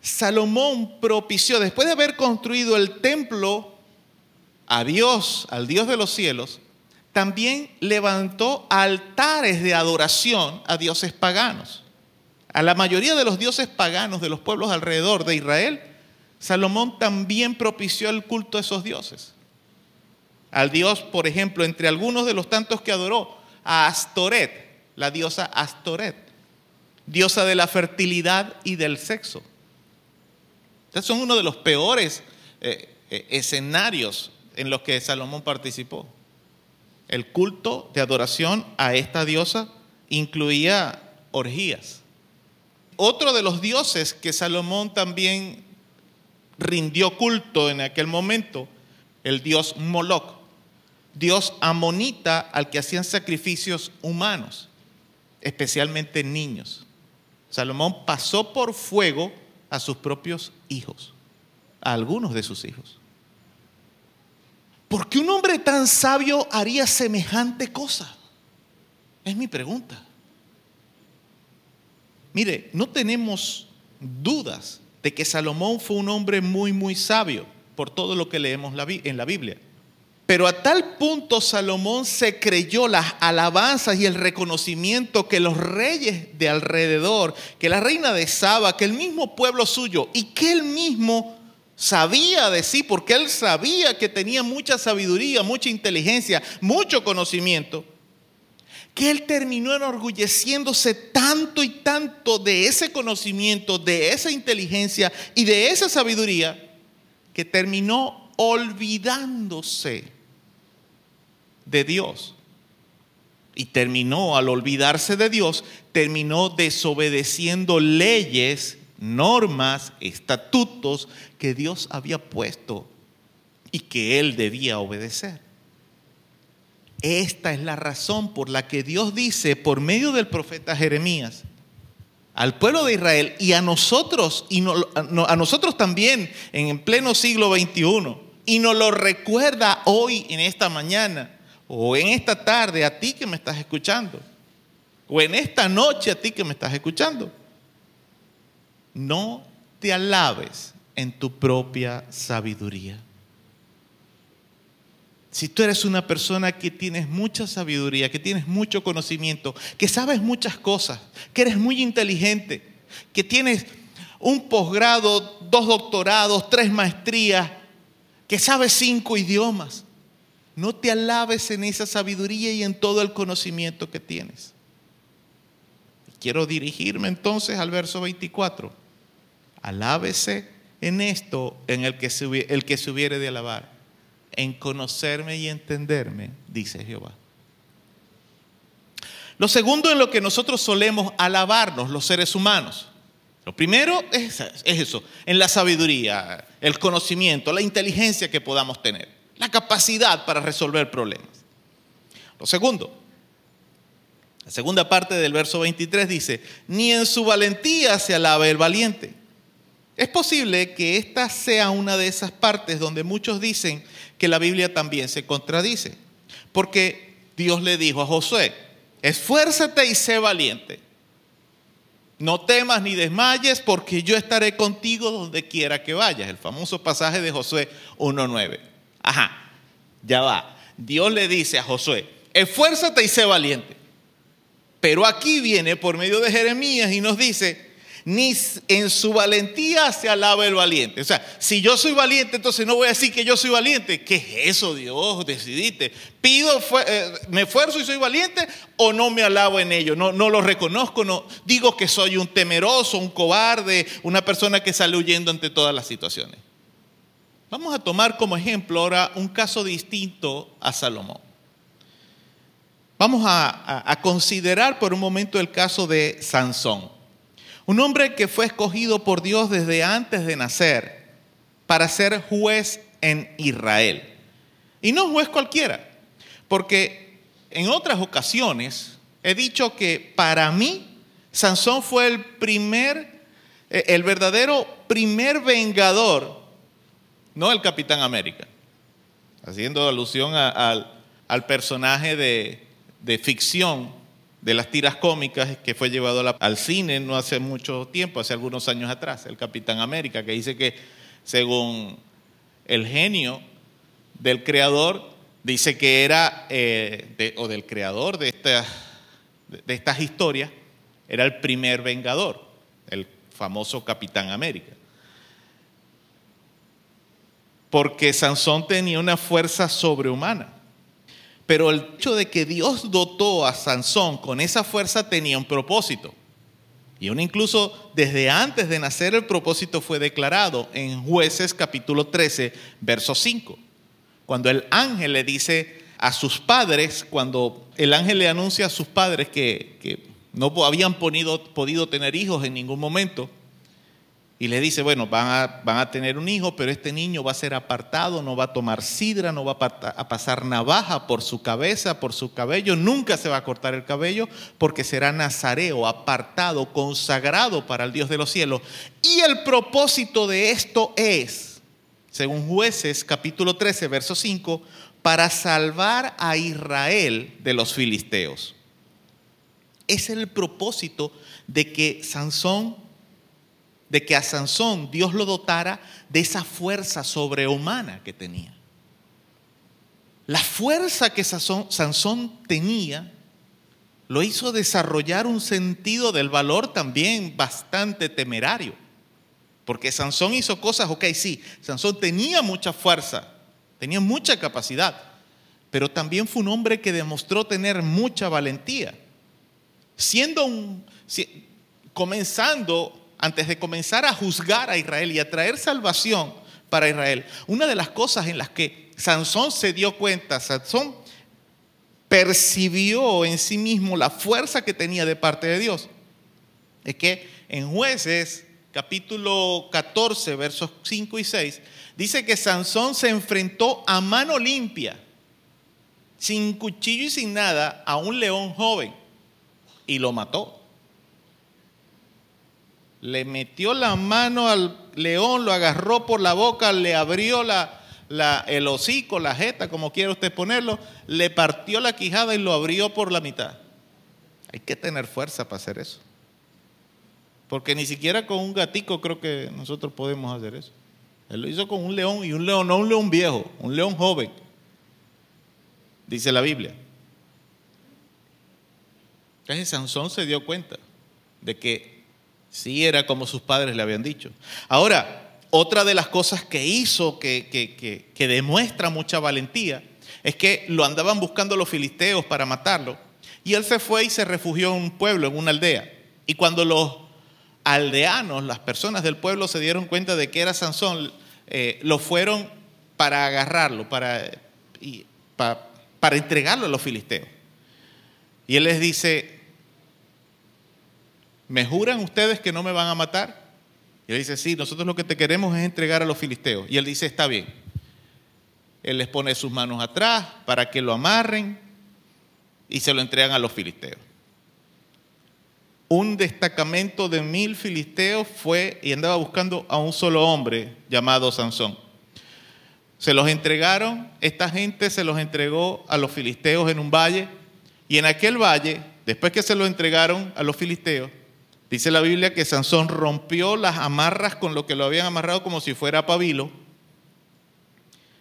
Salomón propició, después de haber construido el templo a Dios, al Dios de los cielos, también levantó altares de adoración a dioses paganos. A la mayoría de los dioses paganos de los pueblos alrededor de Israel, Salomón también propició el culto a esos dioses. Al dios, por ejemplo, entre algunos de los tantos que adoró, a Astoret, la diosa Astoret, diosa de la fertilidad y del sexo. Estos son uno de los peores eh, eh, escenarios en los que Salomón participó. El culto de adoración a esta diosa incluía orgías. Otro de los dioses que Salomón también rindió culto en aquel momento, el dios Moloch, dios amonita al que hacían sacrificios humanos, especialmente niños. Salomón pasó por fuego a sus propios hijos, a algunos de sus hijos. ¿Por qué un hombre tan sabio haría semejante cosa? Es mi pregunta. Mire, no tenemos dudas de que Salomón fue un hombre muy, muy sabio por todo lo que leemos en la Biblia. Pero a tal punto Salomón se creyó las alabanzas y el reconocimiento que los reyes de alrededor, que la reina de Saba, que el mismo pueblo suyo y que él mismo sabía de sí, porque él sabía que tenía mucha sabiduría, mucha inteligencia, mucho conocimiento, que él terminó enorgulleciéndose tanto y tanto de ese conocimiento, de esa inteligencia y de esa sabiduría, que terminó olvidándose de Dios. Y terminó, al olvidarse de Dios, terminó desobedeciendo leyes, normas, estatutos que Dios había puesto y que él debía obedecer. Esta es la razón por la que Dios dice por medio del profeta Jeremías al pueblo de Israel y a nosotros, y a nosotros también en pleno siglo XXI, y nos lo recuerda hoy en esta mañana o en esta tarde a ti que me estás escuchando, o en esta noche a ti que me estás escuchando. No te alabes en tu propia sabiduría. Si tú eres una persona que tienes mucha sabiduría, que tienes mucho conocimiento, que sabes muchas cosas, que eres muy inteligente, que tienes un posgrado, dos doctorados, tres maestrías, que sabes cinco idiomas, no te alabes en esa sabiduría y en todo el conocimiento que tienes. Quiero dirigirme entonces al verso 24. Alábese en esto en el que, se, el que se hubiere de alabar, en conocerme y entenderme, dice Jehová. Lo segundo en lo que nosotros solemos alabarnos los seres humanos. Lo primero es, es eso, en la sabiduría, el conocimiento, la inteligencia que podamos tener la capacidad para resolver problemas. Lo segundo, la segunda parte del verso 23 dice, ni en su valentía se alaba el valiente. Es posible que esta sea una de esas partes donde muchos dicen que la Biblia también se contradice. Porque Dios le dijo a Josué, esfuérzate y sé valiente. No temas ni desmayes porque yo estaré contigo donde quiera que vayas. El famoso pasaje de Josué 1.9. Ajá, ya va. Dios le dice a Josué, esfuérzate y sé valiente. Pero aquí viene por medio de Jeremías y nos dice, ni en su valentía se alaba el valiente. O sea, si yo soy valiente, entonces no voy a decir que yo soy valiente. ¿Qué es eso, Dios? Decidiste. ¿Pido, eh, me esfuerzo y soy valiente o no me alabo en ello? No, no lo reconozco, no digo que soy un temeroso, un cobarde, una persona que sale huyendo ante todas las situaciones. Vamos a tomar como ejemplo ahora un caso distinto a Salomón. Vamos a, considerar por un momento el caso de Sansón. Un hombre que fue escogido por Dios desde antes de nacer para ser juez en Israel. Y no juez cualquiera, porque en otras ocasiones he dicho que para mí Sansón fue el primer, eh, el verdadero primer vengador, no el Capitán América, haciendo alusión al, personaje de, de ficción de las tiras cómicas que fue llevado al cine no hace mucho tiempo, hace algunos años atrás, el Capitán América, que dice que según el genio del creador, dice que era, eh, o del creador de, esta- de- de estas historias, era el primer vengador, el famoso Capitán América. Porque Sansón tenía una fuerza sobrehumana. Pero el hecho de que Dios dotó a Sansón con esa fuerza tenía un propósito. Y aún incluso desde antes de nacer el propósito fue declarado en jueces capítulo 13, verso 5. Cuando el ángel le dice a sus padres, cuando el ángel le anuncia a sus padres que, que no habían podido tener hijos en ningún momento, y le dice, bueno, van a, van a tener un hijo, pero este niño va a ser apartado, no va a tomar sidra, no va a, pasar navaja por su cabeza, por su cabello, nunca se va a cortar el cabello, porque será nazareo, apartado, consagrado para el Dios de los cielos. Y el propósito de esto es, según jueces capítulo 13, verso 5, para salvar a Israel de los filisteos. Es el propósito de que Sansón de que a Sansón Dios lo dotara de esa fuerza sobrehumana que tenía. La fuerza que Sansón, tenía lo hizo desarrollar un sentido del valor también bastante temerario. Porque Sansón hizo cosas, ok, sí, Sansón tenía mucha fuerza, tenía mucha capacidad, pero también fue un hombre que demostró tener mucha valentía. Siendo un, comenzando, antes de comenzar a juzgar a Israel y a traer salvación para Israel, una de las cosas en las que Sansón se dio cuenta, Sansón percibió en sí mismo la fuerza que tenía de parte de Dios, es que en jueces capítulo 14, versos 5 y 6, dice que Sansón se enfrentó a mano limpia, sin cuchillo y sin nada, a un león joven y lo mató. Le metió la mano al león, lo agarró por la boca, le abrió la, el hocico, la jeta, como quiera usted ponerlo, le partió la quijada y lo abrió por la mitad. Hay que tener fuerza para hacer eso. Porque ni siquiera con un gatico creo que nosotros podemos hacer eso. Él lo hizo con un león y un león, no un león viejo, un león joven. Dice la Biblia. Entonces Sansón se dio cuenta de que sí era como sus padres le habían dicho. Ahora, otra de las cosas que hizo que, que- que- que demuestra mucha valentía es que lo andaban buscando los filisteos para matarlo. Y él se fue y se refugió en un pueblo, en una aldea. Y cuando los aldeanos, las personas del pueblo se dieron cuenta de que era Sansón, eh, lo fueron para agarrarlo, para, para entregarlo a los filisteos. Y él les dice, ¿me juran ustedes que no me van a matar? Y él dice, sí, nosotros lo que te queremos es entregar a los filisteos. Y él dice, está bien. Él les pone sus manos atrás para que lo amarren y se lo entregan a los filisteos. un destacamento de mil filisteos fue y andaba buscando a un solo hombre llamado Sansón. Se los entregaron, esta gente se los entregó a los filisteos en un valle, y en aquel valle, después que se los entregaron a los filisteos, dice la Biblia que Sansón rompió las amarras con lo que lo habían amarrado como si fuera pabilo,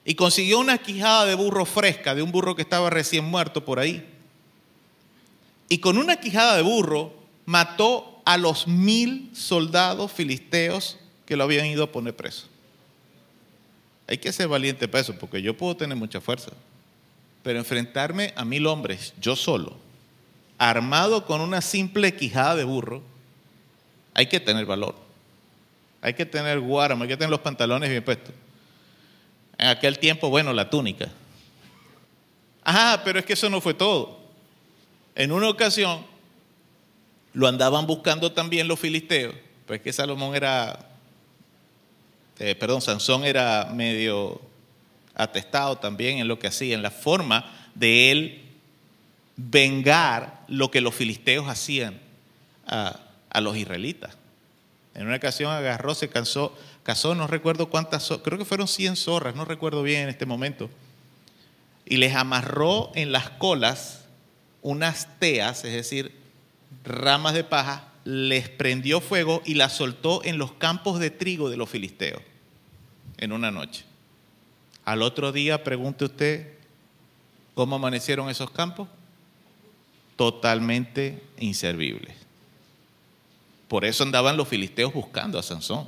y consiguió una quijada de burro fresca, de un burro que estaba recién muerto por ahí. Y con una quijada de burro mató a los mil soldados filisteos que lo habían ido a poner preso. Hay que ser valiente para eso, porque yo puedo tener mucha fuerza. Pero enfrentarme a mil hombres, yo solo, armado con una simple quijada de burro, hay que tener valor. Hay que tener guáramo, hay que tener los pantalones bien puestos. En aquel tiempo, bueno, la túnica. Ajá, pero es que eso no fue todo. En una ocasión lo andaban buscando también los filisteos, pues que Salomón era, eh, perdón, Sansón era medio atestado también en lo que hacía, en la forma de él vengar lo que los filisteos hacían a, a los israelitas. En una ocasión agarró, se cansó, cazó, no recuerdo cuántas, creo que fueron 100 zorras, no recuerdo bien en este momento, y les amarró en las colas unas teas, es decir, ramas de paja, les prendió fuego y las soltó en los campos de trigo de los filisteos en una noche. Al otro día, pregunte usted, ¿cómo amanecieron esos campos? Totalmente inservibles. Por eso andaban los filisteos buscando a Sansón.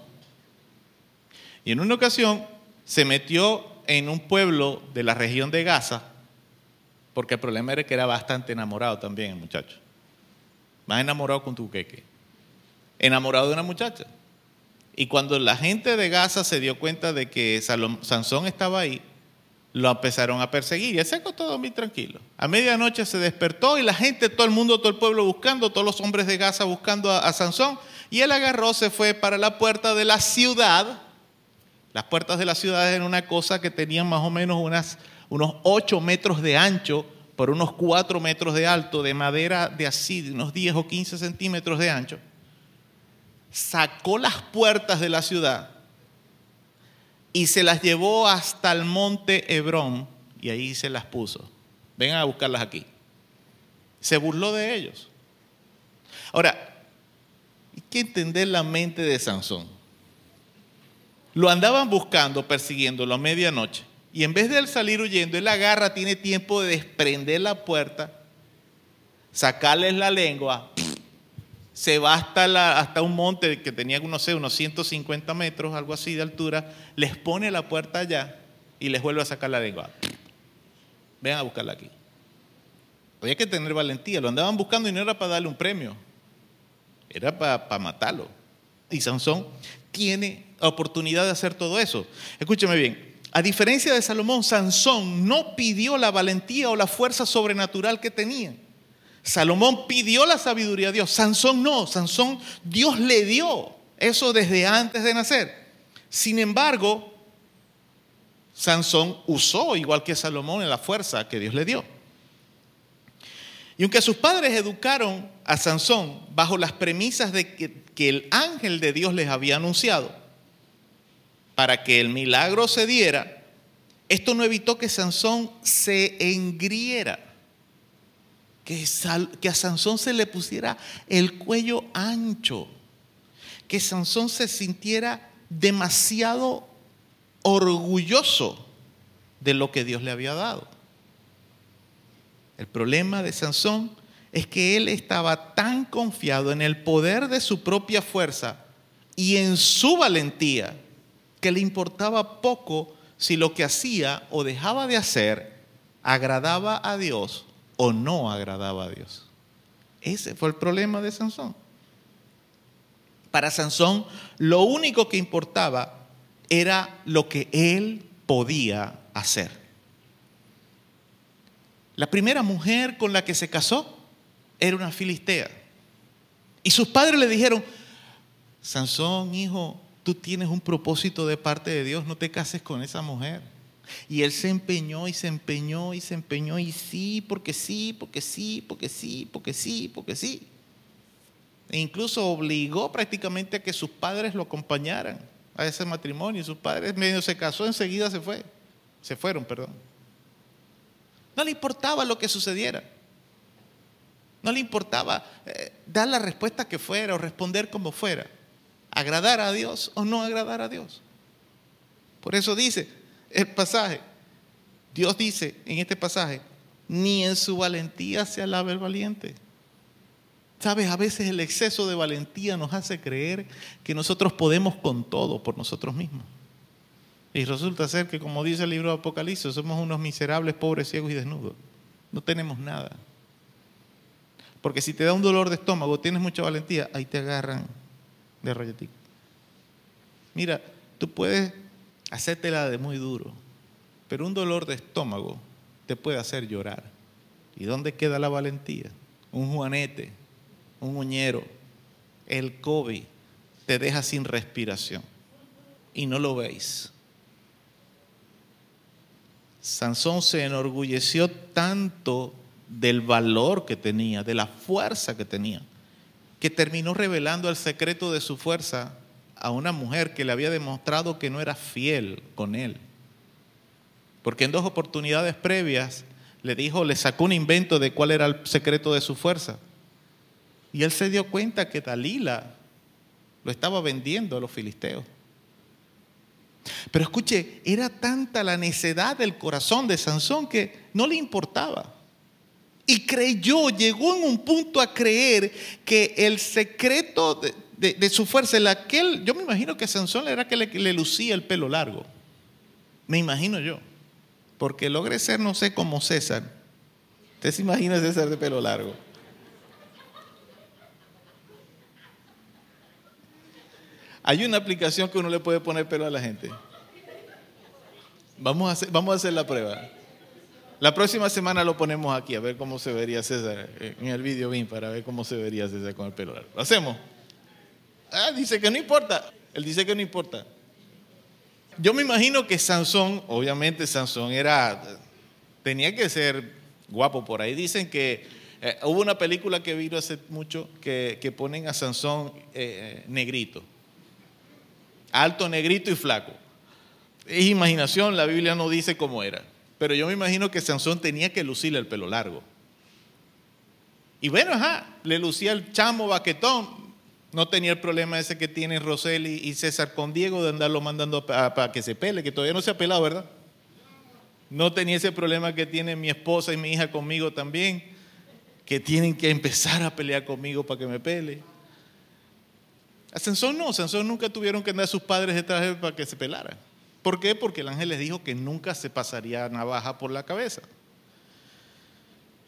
Y en una ocasión se metió en un pueblo de la región de Gaza, porque el problema era que era bastante enamorado también el muchacho. Más enamorado con tu queque. Enamorado de una muchacha. Y cuando la gente de Gaza se dio cuenta de que Sansón estaba ahí, lo empezaron a perseguir y él se acostó a dormir tranquilo. A medianoche se despertó y la gente, todo el mundo, todo el pueblo buscando, todos los hombres de Gaza buscando a, Sansón. Y él agarró, se fue para la puerta de la ciudad. Las puertas de la ciudad eran una cosa que tenían más o menos unos 8 metros de ancho por unos 4 metros de alto, de madera de así, unos 10 o 15 centímetros de ancho, sacó las puertas de la ciudad y se las llevó hasta el monte Hebrón y ahí se las puso. Vengan a buscarlas aquí. Se burló de ellos. Ahora, hay que entender la mente de Sansón. Lo andaban buscando, persiguiéndolo a medianoche. Y en vez de él salir huyendo, él agarra, tiene tiempo de desprender la puerta, sacarles la lengua, se va hasta, la, hasta un monte que tenía, no sé, unos 150 metros, algo así de altura, les pone la puerta allá y les vuelve a sacar la lengua. Ven a buscarla aquí. Había que tener valentía, lo andaban buscando y no era para darle un premio, era para, para matarlo. Y Sansón tiene oportunidad de hacer todo eso. Escúcheme bien, a diferencia de Salomón, Sansón no pidió la valentía o la fuerza sobrenatural que tenía. Salomón pidió la sabiduría a Dios. Sansón no. Sansón, Dios le dio eso desde antes de nacer. Sin embargo, Sansón usó, igual que Salomón, la fuerza que Dios le dio. Y aunque sus padres educaron a Sansón bajo las premisas de que, que el ángel de Dios les había anunciado, para que el milagro se diera, esto no evitó que Sansón se engriera, que, a Sansón se le pusiera el cuello ancho, que Sansón se sintiera demasiado orgulloso de lo que Dios le había dado. El problema de Sansón es que él estaba tan confiado en el poder de su propia fuerza y en su valentía que le importaba poco si lo que hacía o dejaba de hacer agradaba a Dios o no agradaba a Dios. Ese fue el problema de Sansón. Para Sansón lo único que importaba era lo que él podía hacer. La primera mujer con la que se casó era una filistea. Y sus padres le dijeron, Sansón, hijo, tú tienes un propósito de parte de Dios, no te cases con esa mujer. Y él se empeñó y se empeñó y se empeñó y sí, porque sí, porque sí, porque sí, porque sí, porque sí. E incluso obligó prácticamente a que sus padres lo acompañaran a ese matrimonio. Y sus padres medio se casó, enseguida se fue. Se fueron, perdón. No le importaba lo que sucediera. No le importaba eh, dar la respuesta que fuera o responder como fuera. Agradar a Dios o no agradar a Dios. Por eso dice el pasaje, Dios dice en este pasaje, ni en su valentía se alaba el valiente. Sabes, a veces el exceso de valentía nos hace creer que nosotros podemos con todo por nosotros mismos. Y resulta ser que, como dice el libro de Apocalipsis, somos unos miserables, pobres, ciegos y desnudos. No tenemos nada. Porque si te da un dolor de estómago, tienes mucha valentía, ahí te agarran de rolletico. Mira, tú puedes hacértela de muy duro, pero un dolor de estómago te puede hacer llorar. ¿Y dónde queda la valentía? Un juanete, un uñero, el COVID te deja sin respiración y no lo veis. Sansón se enorgulleció tanto del valor que tenía, de la fuerza que tenía, que terminó revelando el secreto de su fuerza a una mujer que le había demostrado que no era fiel con él. Porque en dos oportunidades previas le dijo, le sacó un invento de cuál era el secreto de su fuerza. Y él se dio cuenta que Dalila lo estaba vendiendo a los filisteos. Pero escuche, era tanta la necedad del corazón de Sansón que no le importaba. Y creyó, llegó en un punto a creer que el secreto de, de- su fuerza, el aquel, yo me imagino que Sansón era que le, lucía el pelo largo. Me imagino yo. Porque logre ser, no sé, como César. ¿Usted se imagina César de pelo largo? Hay una aplicación que uno le puede poner pelo a la gente. Vamos a hacer, vamos a hacer la prueba. La próxima semana lo ponemos aquí a ver cómo se vería César en el video para ver cómo se vería César con el pelo largo. ¿Lo hacemos? Ah, dice que no importa. Él dice que no importa. Yo me imagino que Sansón, obviamente Sansón era, tenía que ser guapo por ahí. Dicen que eh, hubo una película que vi hace mucho que, que ponen a Sansón eh, negrito. Alto, negrito y flaco. Es imaginación, la Biblia no dice cómo era. Pero yo me imagino que Sansón tenía que lucirle el pelo largo. Y bueno, ajá, le lucía el chamo baquetón. No tenía el problema ese que tienen Rosel y, César con Diego de andarlo mandando para que se pele, que todavía no se ha pelado, ¿verdad? No tenía ese problema que tiene mi esposa y mi hija conmigo también, que tienen que empezar a pelear conmigo para que me pele. A Sansón no, Sansón nunca tuvieron que andar sus padres detrás de él para que se pelara. ¿Por qué? Porque el ángel les dijo que nunca se pasaría navaja por la cabeza.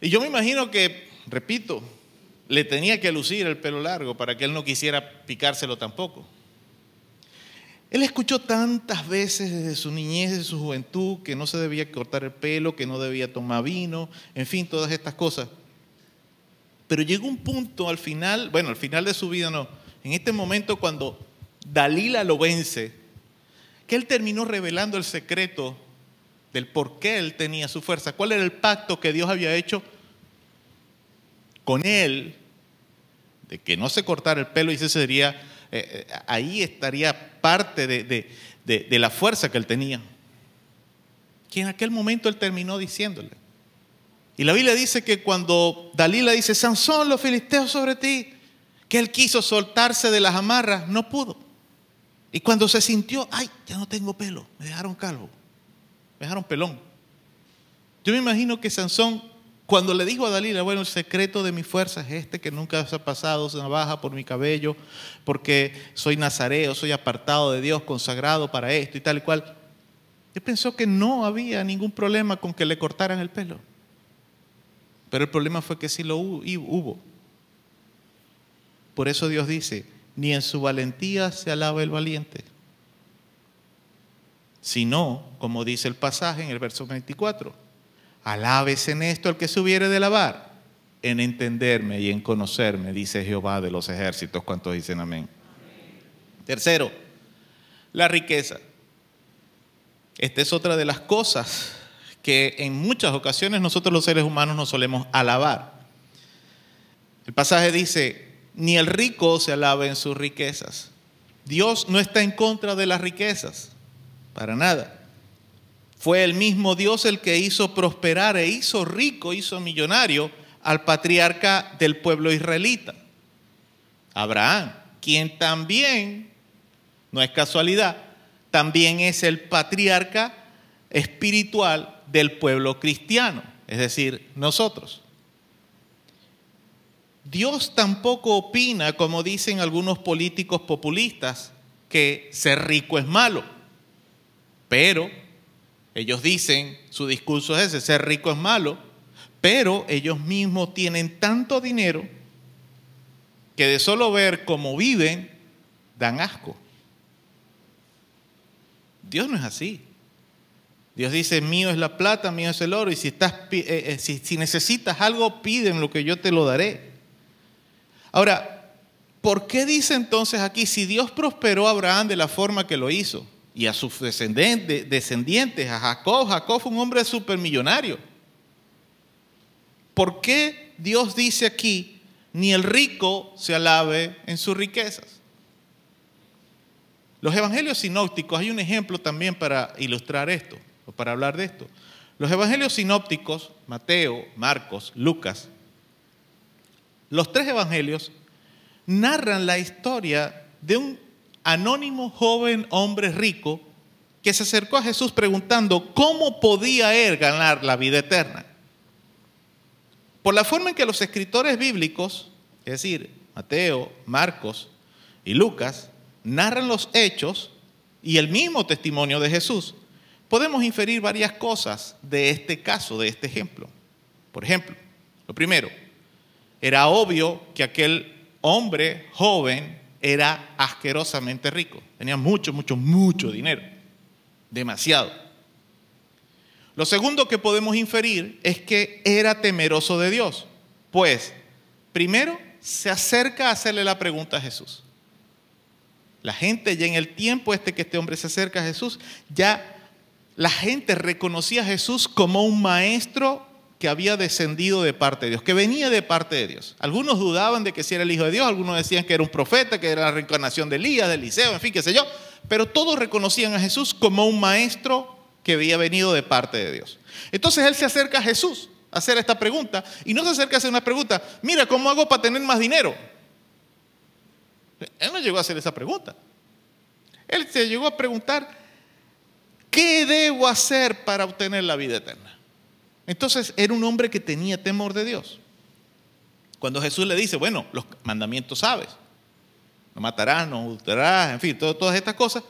Y yo me imagino que, repito, le tenía que lucir el pelo largo para que él no quisiera picárselo tampoco. Él escuchó tantas veces desde su niñez, desde su juventud, que no se debía cortar el pelo, que no debía tomar vino, en fin, todas estas cosas. Pero llegó un punto al final, bueno, al final de su vida no, en este momento cuando Dalila lo vence, que él terminó revelando el secreto del por qué él tenía su fuerza, cuál era el pacto que Dios había hecho con él, de que no se cortara el pelo y ese sería, eh, eh, ahí estaría parte de, de- de- de la fuerza que él tenía. Que en aquel momento él terminó diciéndole. Y la Biblia dice que cuando Dalila dice, Sansón, los filisteos sobre ti, que él quiso soltarse de las amarras, no pudo. Y cuando se sintió, ay, ya no tengo pelo, me dejaron calvo, me dejaron pelón. Yo me imagino que Sansón, cuando le dijo a Dalila, bueno, el secreto de mi fuerza es este, que nunca se ha pasado navaja por mi cabello, porque soy nazareo, soy apartado de Dios, consagrado para esto y tal y cual. Él pensó que no había ningún problema con que le cortaran el pelo. Pero el problema fue que sí lo hubo. Por eso Dios dice, ni en su valentía se alaba el valiente, sino, como dice el pasaje en el verso 24, alabes en esto el que se hubiere de alabar, en entenderme y en conocerme, dice Jehová de los ejércitos. ¿Cuántos dicen amén? Tercero, la riqueza. Esta es otra de las cosas que en muchas ocasiones nosotros los seres humanos nos solemos alabar. El pasaje dice, ni el rico se alabe en sus riquezas. Dios no está en contra de las riquezas, para nada. Fue el mismo Dios el que hizo prosperar e hizo rico, hizo millonario al patriarca del pueblo israelita, Abraham, quien también, no es casualidad, también es el patriarca espiritual del pueblo cristiano, es decir, nosotros. Dios tampoco opina, como dicen algunos políticos populistas, que ser rico es malo. Pero ellos dicen, su discurso es ese, ser rico es malo, pero ellos mismos tienen tanto dinero que de solo ver cómo viven, dan asco. Dios no es así. Dios dice, mío es la plata, mío es el oro, y si, estás, eh, eh, si, si necesitas algo, piden lo que yo te lo daré. Ahora, ¿por qué dice entonces aquí, si Dios prosperó a Abraham de la forma que lo hizo, y a sus descendientes, a Jacob, Jacob fue un hombre supermillonario? ¿Por qué Dios dice aquí, ni el rico se alabe en sus riquezas? Los evangelios sinópticos, hay un ejemplo también para ilustrar esto, o para hablar de esto. Los evangelios sinópticos, Mateo, Marcos, Lucas, los tres evangelios narran la historia de un anónimo joven hombre rico que se acercó a Jesús preguntando cómo podía él ganar la vida eterna. Por la forma en que los escritores bíblicos, es decir, Mateo, Marcos y Lucas, narran los hechos y el mismo testimonio de Jesús, podemos inferir varias cosas de este caso, de este ejemplo. Por ejemplo, lo primero, era obvio que aquel hombre joven era asquerosamente rico. Tenía mucho, mucho, mucho dinero. Demasiado. Lo segundo que podemos inferir es que era temeroso de Dios. Pues, primero, se acerca a hacerle la pregunta a Jesús. La gente ya en el tiempo este que este hombre se acerca a Jesús, ya la gente reconocía a Jesús como un maestro que había descendido de parte de Dios, que venía de parte de Dios. Algunos dudaban de que si era el Hijo de Dios, algunos decían que era un profeta, que era la reencarnación de Elías, de Eliseo, en fin, qué sé yo. Pero todos reconocían a Jesús como un maestro que había venido de parte de Dios. Entonces él se acerca a Jesús a hacer esta pregunta y no se acerca a hacer una pregunta, mira, ¿cómo hago para tener más dinero? Él no llegó a hacer esa pregunta. Él se llegó a preguntar, ¿qué debo hacer para obtener la vida eterna? Entonces era un hombre que tenía temor de Dios. Cuando Jesús le dice, bueno, los mandamientos sabes, no matarás, no adulterarás, en fin, todas estas cosas,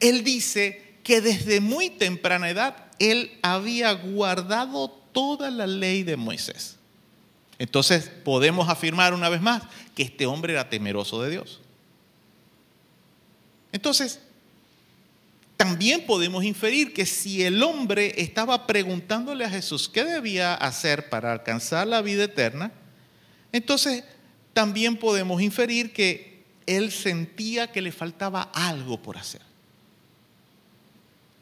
él dice que desde muy temprana edad él había guardado toda la ley de Moisés. Entonces podemos afirmar una vez más que este hombre era temeroso de Dios. Entonces, también podemos inferir que si el hombre estaba preguntándole a Jesús qué debía hacer para alcanzar la vida eterna, entonces también podemos inferir que él sentía que le faltaba algo por hacer.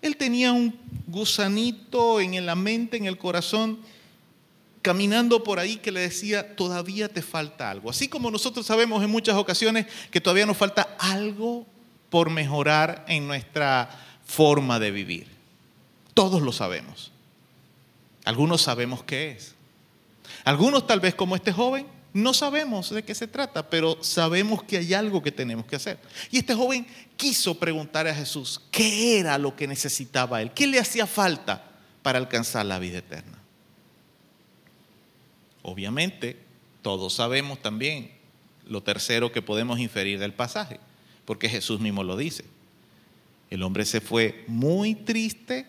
Él tenía un gusanito en la mente, en el corazón, caminando por ahí que le decía, todavía te falta algo. Así como nosotros sabemos en muchas ocasiones que todavía nos falta algo por mejorar en nuestra forma de vivir. Todos lo sabemos. Algunos sabemos qué es. Algunos tal vez como este joven no sabemos de qué se trata, pero sabemos que hay algo que tenemos que hacer. Y este joven quiso preguntar a Jesús qué era lo que necesitaba él, qué le hacía falta para alcanzar la vida eterna. Obviamente, todos sabemos también lo tercero que podemos inferir del pasaje, porque Jesús mismo lo dice. El hombre se fue muy triste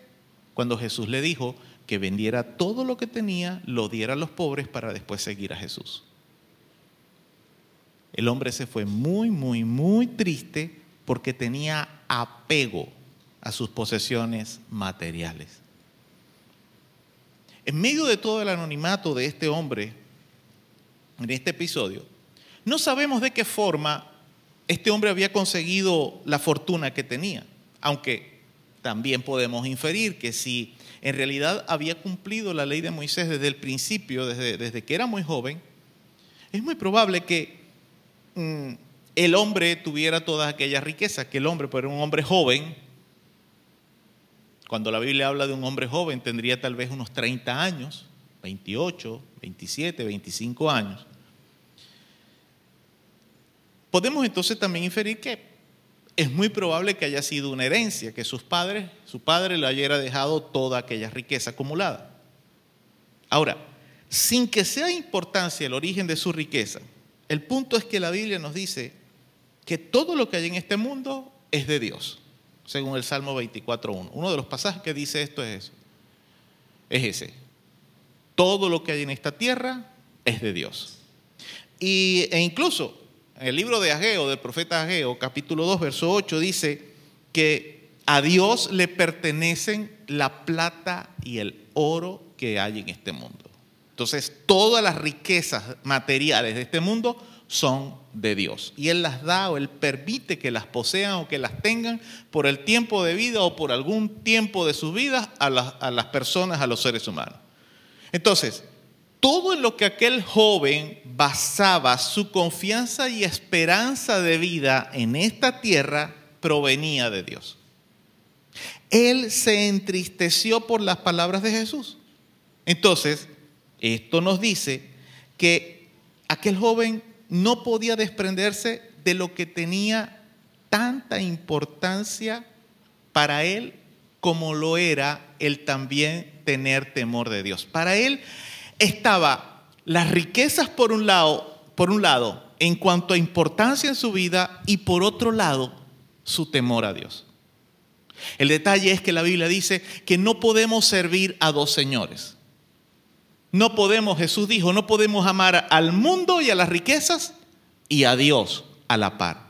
cuando Jesús le dijo que vendiera todo lo que tenía, lo diera a los pobres para después seguir a Jesús. El hombre se fue muy, muy, muy triste porque tenía apego a sus posesiones materiales. En medio de todo el anonimato de este hombre, en este episodio, no sabemos de qué forma este hombre había conseguido la fortuna que tenía. Aunque también podemos inferir que si en realidad había cumplido la ley de Moisés desde el principio, desde, desde que era muy joven, es muy probable que mm, el hombre tuviera todas aquellas riquezas, que el hombre, pero un hombre joven, cuando la Biblia habla de un hombre joven, tendría tal vez unos 30 años, 28, 27, 25 años. Podemos entonces también inferir que es muy probable que haya sido una herencia, que sus padres, su padre le haya dejado toda aquella riqueza acumulada. Ahora, sin que sea importancia el origen de su riqueza, el punto es que la Biblia nos dice que todo lo que hay en este mundo es de Dios, según el Salmo 24.1. Uno de los pasajes que dice esto es eso. Es ese. Todo lo que hay en esta tierra es de Dios. Y, e incluso el libro de Ageo, del profeta Ageo, capítulo 2, verso 8, dice que a Dios le pertenecen la plata y el oro que hay en este mundo. Entonces, todas las riquezas materiales de este mundo son de Dios. Y Él las da o Él permite que las posean o que las tengan por el tiempo de vida o por algún tiempo de sus vidas a las, a las personas, a los seres humanos. Entonces, todo en lo que aquel joven basaba su confianza y esperanza de vida en esta tierra provenía de Dios. Él se entristeció por las palabras de Jesús. Entonces, esto nos dice que aquel joven no podía desprenderse de lo que tenía tanta importancia para él como lo era el también tener temor de Dios. Para él estaba las riquezas por un lado, por un lado, en cuanto a importancia en su vida y por otro lado, su temor a Dios. El detalle es que la Biblia dice que no podemos servir a dos señores. No podemos, Jesús dijo, no podemos amar al mundo y a las riquezas y a Dios a la par.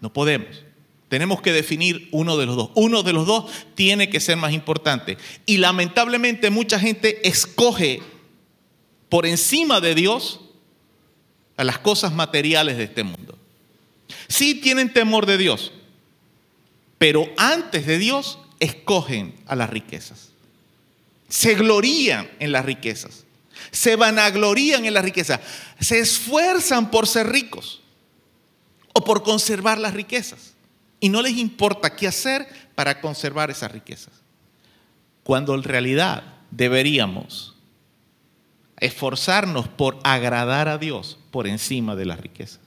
No podemos. Tenemos que definir uno de los dos. Uno de los dos tiene que ser más importante. Y lamentablemente mucha gente escoge por encima de Dios a las cosas materiales de este mundo. Sí tienen temor de Dios, pero antes de Dios escogen a las riquezas. Se glorían en las riquezas. Se vanaglorían en las riquezas. Se esfuerzan por ser ricos o por conservar las riquezas. Y no les importa qué hacer para conservar esas riquezas. Cuando en realidad deberíamos esforzarnos por agradar a Dios por encima de las riquezas.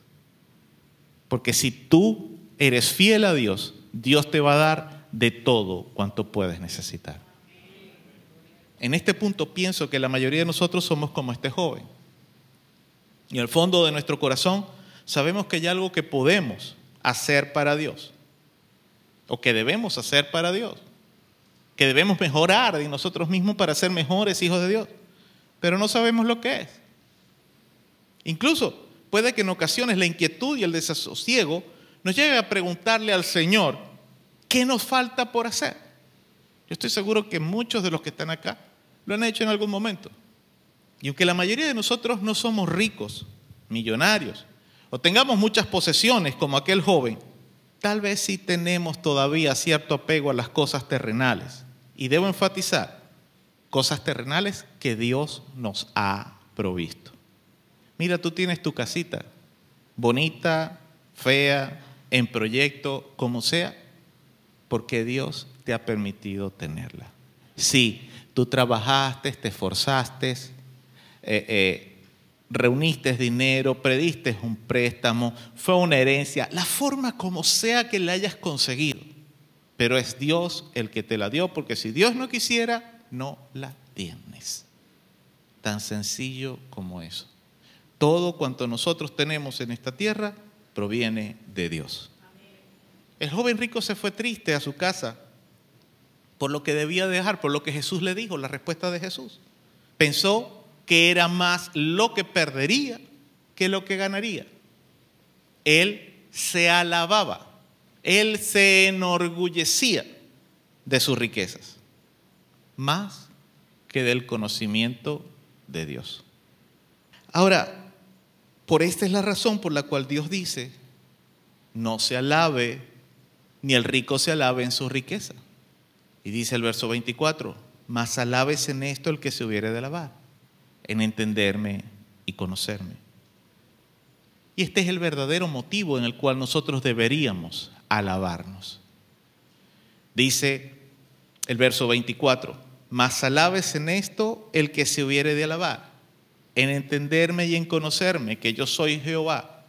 Porque si tú eres fiel a Dios, Dios te va a dar de todo cuanto puedes necesitar. En este punto pienso que la mayoría de nosotros somos como este joven. Y al fondo de nuestro corazón sabemos que hay algo que podemos hacer para Dios. O que debemos hacer para Dios. Que debemos mejorar de nosotros mismos para ser mejores hijos de Dios. Pero no sabemos lo que es. Incluso puede que en ocasiones la inquietud y el desasosiego nos llegue a preguntarle al Señor, ¿qué nos falta por hacer? Yo estoy seguro que muchos de los que están acá lo han hecho en algún momento. Y aunque la mayoría de nosotros no somos ricos, millonarios, o tengamos muchas posesiones como aquel joven, tal vez sí tenemos todavía cierto apego a las cosas terrenales. Y debo enfatizar, cosas terrenales que Dios nos ha provisto. Mira, tú tienes tu casita, bonita, fea, en proyecto, como sea, porque Dios te ha permitido tenerla. Sí, tú trabajaste, te esforzaste, eh, eh, reuniste dinero, prediste un préstamo, fue una herencia, la forma como sea que la hayas conseguido, pero es Dios el que te la dio, porque si Dios no quisiera, no la tienes. Tan sencillo como eso. Todo cuanto nosotros tenemos en esta tierra proviene de Dios. El joven rico se fue triste a su casa por lo que debía dejar, por lo que Jesús le dijo, la respuesta de Jesús. Pensó que era más lo que perdería que lo que ganaría. Él se alababa, él se enorgullecía de sus riquezas, más que del conocimiento de Dios. Ahora, por esta es la razón por la cual Dios dice, no se alabe, ni el rico se alabe en su riqueza. Y dice el verso 24, mas alabes en esto el que se hubiere de alabar, en entenderme y conocerme. Y este es el verdadero motivo en el cual nosotros deberíamos alabarnos. Dice el verso 24, mas alabes en esto el que se hubiere de alabar, en entenderme y en conocerme que yo soy Jehová,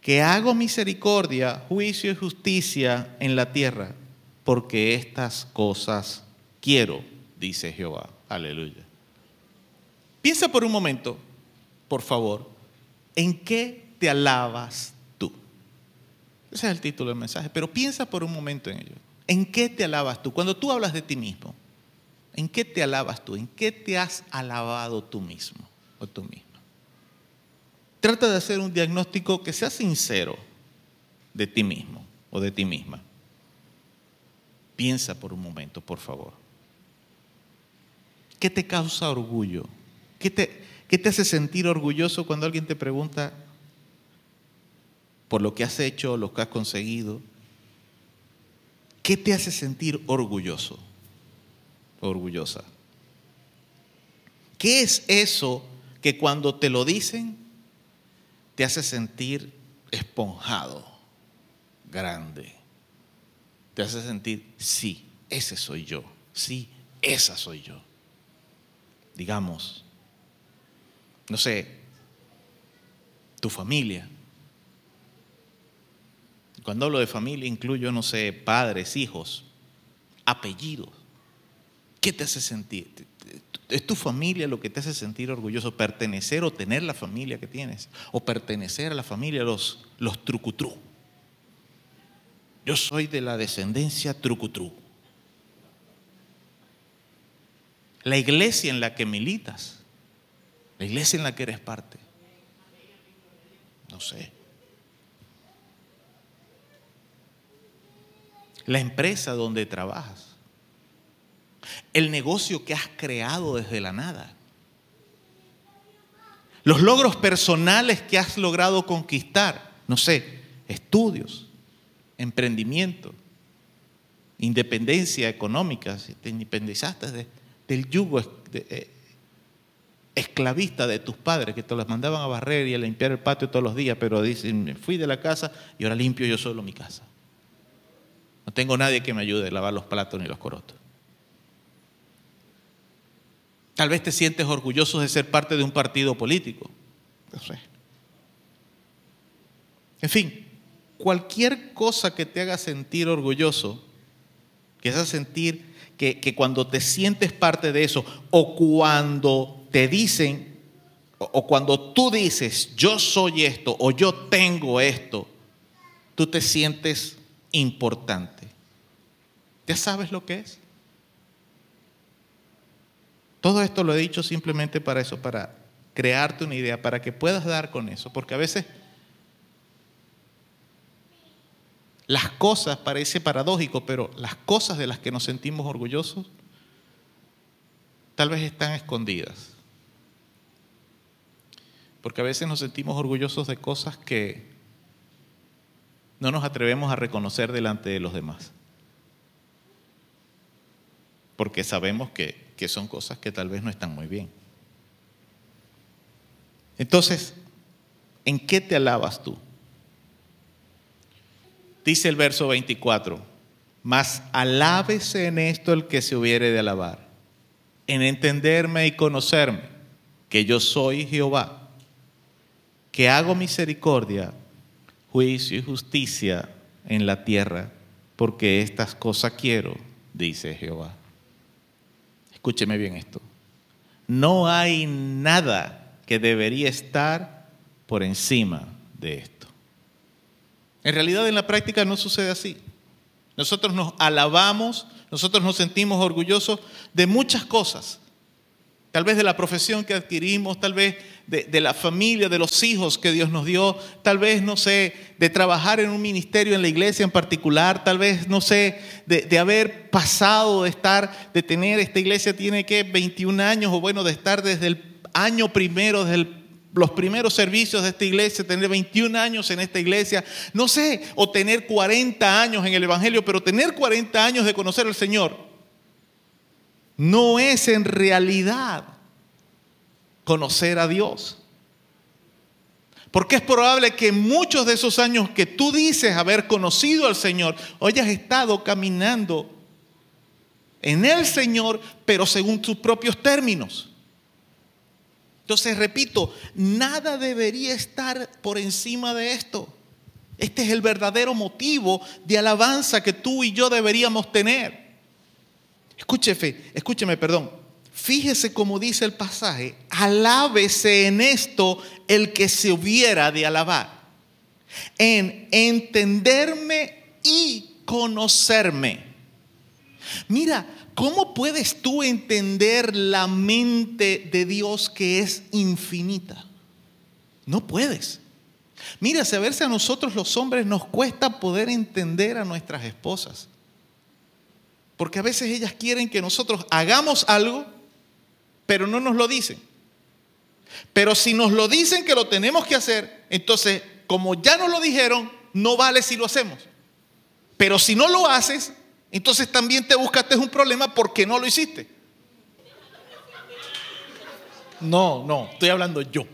que hago misericordia, juicio y justicia en la tierra, porque estas cosas quiero, dice Jehová. Aleluya. Piensa por un momento, por favor, ¿en qué te alabas tú? Ese es el título del mensaje, pero piensa por un momento en ello. ¿En qué te alabas tú? Cuando tú hablas de ti mismo, ¿en qué te alabas tú? ¿En qué te has alabado tú mismo o tú misma? Trata de hacer un diagnóstico que sea sincero de ti mismo o de ti misma. Piensa por un momento, por favor. ¿Qué te causa orgullo? ¿Qué te, qué te hace sentir orgulloso cuando alguien te pregunta por lo que has hecho, lo que has conseguido? ¿Qué te hace sentir orgulloso? Orgullosa. ¿Qué es eso que cuando te lo dicen te hace sentir esponjado, grande? Te hace sentir, sí, ese soy yo, sí, esa soy yo. Digamos, no sé, tu familia. Cuando hablo de familia incluyo, no sé, padres, hijos, apellidos. ¿Qué te hace sentir? ¿Es tu familia lo que te hace sentir orgulloso? ¿Pertenecer o tener la familia que tienes? ¿O pertenecer a la familia, los, los trucutru? Yo soy de la descendencia trucutru. La iglesia en la que militas, la iglesia en la que eres parte. No sé. La empresa donde trabajas. El negocio que has creado desde la nada. Los logros personales que has logrado conquistar. No sé, estudios, emprendimiento, independencia económica. Si te independizaste de, del yugo eh, esclavista de tus padres que te los mandaban a barrer y a limpiar el patio todos los días, pero dicen, me fui de la casa y ahora limpio yo solo mi casa. No tengo nadie que me ayude a lavar los platos ni los corotos. Tal vez te sientes orgulloso de ser parte de un partido político. No sé. En fin, cualquier cosa que te haga sentir orgulloso, que haga sentir que, que cuando te sientes parte de eso o cuando te dicen o cuando tú dices yo soy esto o yo tengo esto, tú te sientes importante. ¿Ya sabes lo que es? Todo esto lo he dicho simplemente para eso, para crearte una idea, para que puedas dar con eso, porque a veces las cosas, parece paradójico, pero las cosas de las que nos sentimos orgullosos tal vez están escondidas. Porque a veces nos sentimos orgullosos de cosas que no nos atrevemos a reconocer delante de los demás. Porque sabemos que, que son cosas que tal vez no están muy bien. Entonces, ¿en qué te alabas tú? Dice el verso 24, mas alábese en esto el que se hubiere de alabar, en entenderme y conocerme, que yo soy Jehová, que hago misericordia, juicio y justicia en la tierra, porque estas cosas quiero, dice Jehová. Escúcheme bien esto. No hay nada que debería estar por encima de esto. En realidad en la práctica no sucede así. Nosotros nos alabamos, nosotros nos sentimos orgullosos de muchas cosas. Tal vez de la profesión que adquirimos, tal vez de, la familia, de los hijos que Dios nos dio, tal vez, no sé, de trabajar en un ministerio en la iglesia en particular, tal vez, no sé, de, haber pasado, de estar, de tener, esta iglesia tiene que 21 años, o bueno, de estar desde el año primero, desde los primeros servicios de esta iglesia, tener 21 años en esta iglesia, no sé, o tener 40 años en el Evangelio, pero tener 40 años de conocer al Señor, no es en realidad conocer a Dios. Porque es probable que muchos de esos años que tú dices haber conocido al Señor, hoy has estado caminando en el Señor, pero según tus propios términos. Entonces, repito, nada debería estar por encima de esto. Este es el verdadero motivo de alabanza que tú y yo deberíamos tener. Escúcheme, escúcheme, perdón. Fíjese cómo dice el pasaje, alábese en esto el que se hubiera de alabar, en entenderme y conocerme. Mira, ¿cómo puedes tú entender la mente de Dios que es infinita? No puedes. Mira, si a veces a nosotros los hombres nos cuesta poder entender a nuestras esposas. Porque a veces ellas quieren que nosotros hagamos algo, pero no nos lo dicen. Pero si nos lo dicen que lo tenemos que hacer, entonces, como ya nos lo dijeron, no vale si lo hacemos. Pero si no lo haces, entonces también te buscaste un problema porque no lo hiciste. No, no, estoy hablando yo.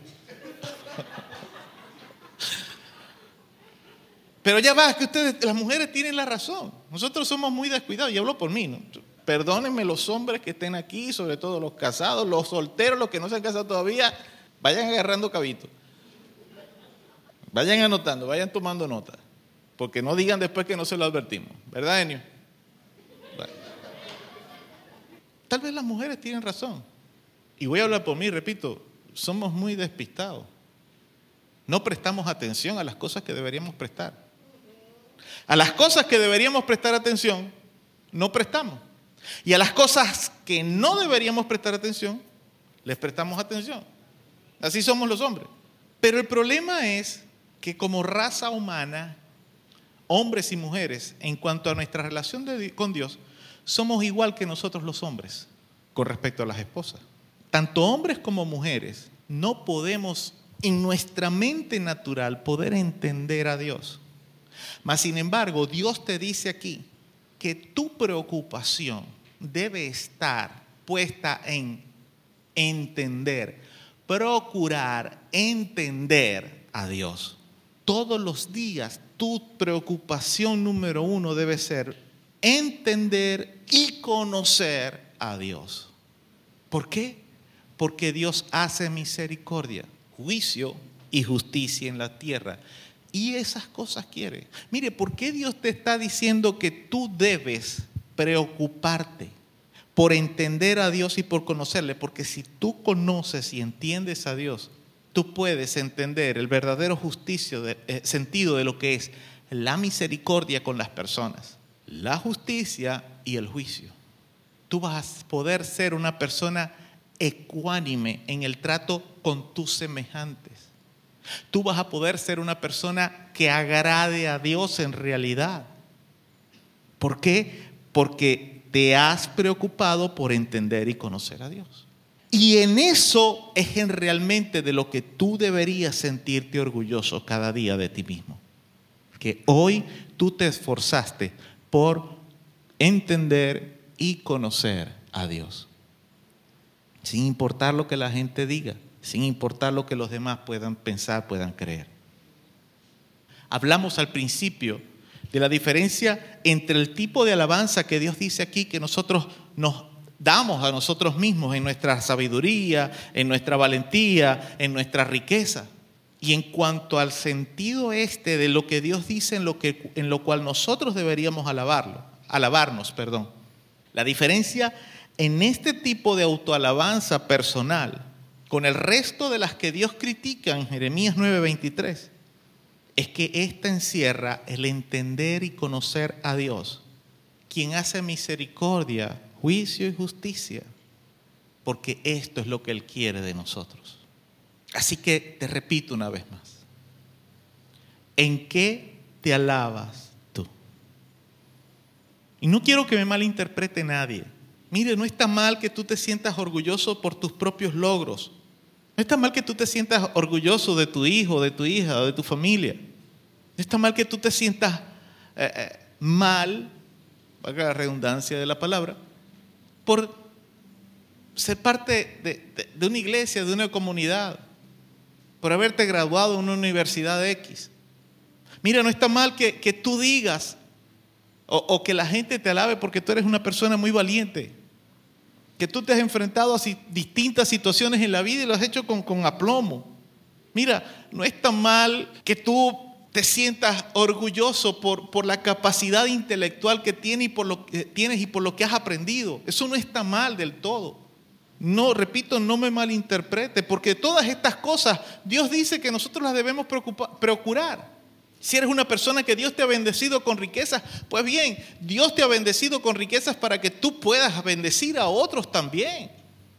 Pero ya va, que ustedes, las mujeres tienen la razón. Nosotros somos muy descuidados, y hablo por mí. ¿no? Perdónenme los hombres que estén aquí, sobre todo los casados, los solteros, los que no se han casado todavía, vayan agarrando cabito. Vayan anotando, vayan tomando nota. Porque no digan después que no se lo advertimos. ¿Verdad, Enio? Tal vez las mujeres tienen razón. Y voy a hablar por mí, repito, somos muy despistados. No prestamos atención a las cosas que deberíamos prestar. A las cosas que deberíamos prestar atención, no prestamos. Y a las cosas que no deberíamos prestar atención, les prestamos atención. Así somos los hombres. Pero el problema es que como raza humana, hombres y mujeres, en cuanto a nuestra relación con Dios, somos igual que nosotros los hombres con respecto a las esposas. Tanto hombres como mujeres no podemos en nuestra mente natural poder entender a Dios. Mas, sin embargo, Dios te dice aquí que tu preocupación debe estar puesta en entender, procurar entender a Dios. Todos los días tu preocupación número uno debe ser entender y conocer a Dios. ¿Por qué? Porque Dios hace misericordia, juicio y justicia en la tierra. Y esas cosas quiere. Mire, ¿por qué Dios te está diciendo que tú debes preocuparte por entender a Dios y por conocerle? Porque si tú conoces y entiendes a Dios, tú puedes entender el verdadero justicio de- eh, sentido de lo que es la misericordia con las personas, la justicia y el juicio. Tú vas a poder ser una persona ecuánime en el trato con tus semejantes. Tú vas a poder ser una persona que agrade a Dios en realidad. ¿Por qué? Porque te has preocupado por entender y conocer a Dios. Y en eso es en realmente de lo que tú deberías sentirte orgulloso cada día de ti mismo. Que hoy tú te esforzaste por entender y conocer a Dios. Sin importar lo que la gente diga, sin importar lo que los demás puedan pensar, puedan creer. Hablamos al principio de la diferencia entre el tipo de alabanza que Dios dice aquí que nosotros nos damos a nosotros mismos en nuestra sabiduría, en nuestra valentía, en nuestra riqueza. Y en cuanto al sentido este de lo que Dios dice en lo, que, en lo cual nosotros deberíamos alabarlo, alabarnos, perdón. La diferencia en este tipo de autoalabanza personal con el resto de las que Dios critica en Jeremías 9:23 es que esta encierra el entender y conocer a Dios, quien hace misericordia, juicio y justicia, porque esto es lo que Él quiere de nosotros. Así que te repito una vez más, ¿en qué te alabas tú? Y no quiero que me malinterprete nadie. Mire, no está mal que tú te sientas orgulloso por tus propios logros. No está mal que tú te sientas orgulloso de tu hijo, de tu hija, de tu familia. No está mal que tú te sientas eh, eh, mal, valga la redundancia de la palabra, por ser parte de, una iglesia, de una comunidad, por haberte graduado en una universidad X. Mira, no está mal que, que tú digas o que la gente te alabe porque tú eres una persona muy valiente. Que tú te has enfrentado a distintas situaciones en la vida y lo has hecho con, aplomo. Mira, no es tan mal que tú te sientas orgulloso por, la capacidad intelectual que tienes y, por lo que tienes y por lo que has aprendido. Eso no está mal del todo. No, repito, no me malinterprete, porque todas estas cosas Dios dice que nosotros las debemos procurar. Si eres una persona que Dios te ha bendecido con riquezas, pues bien, Dios te ha bendecido con riquezas para que tú puedas bendecir a otros también.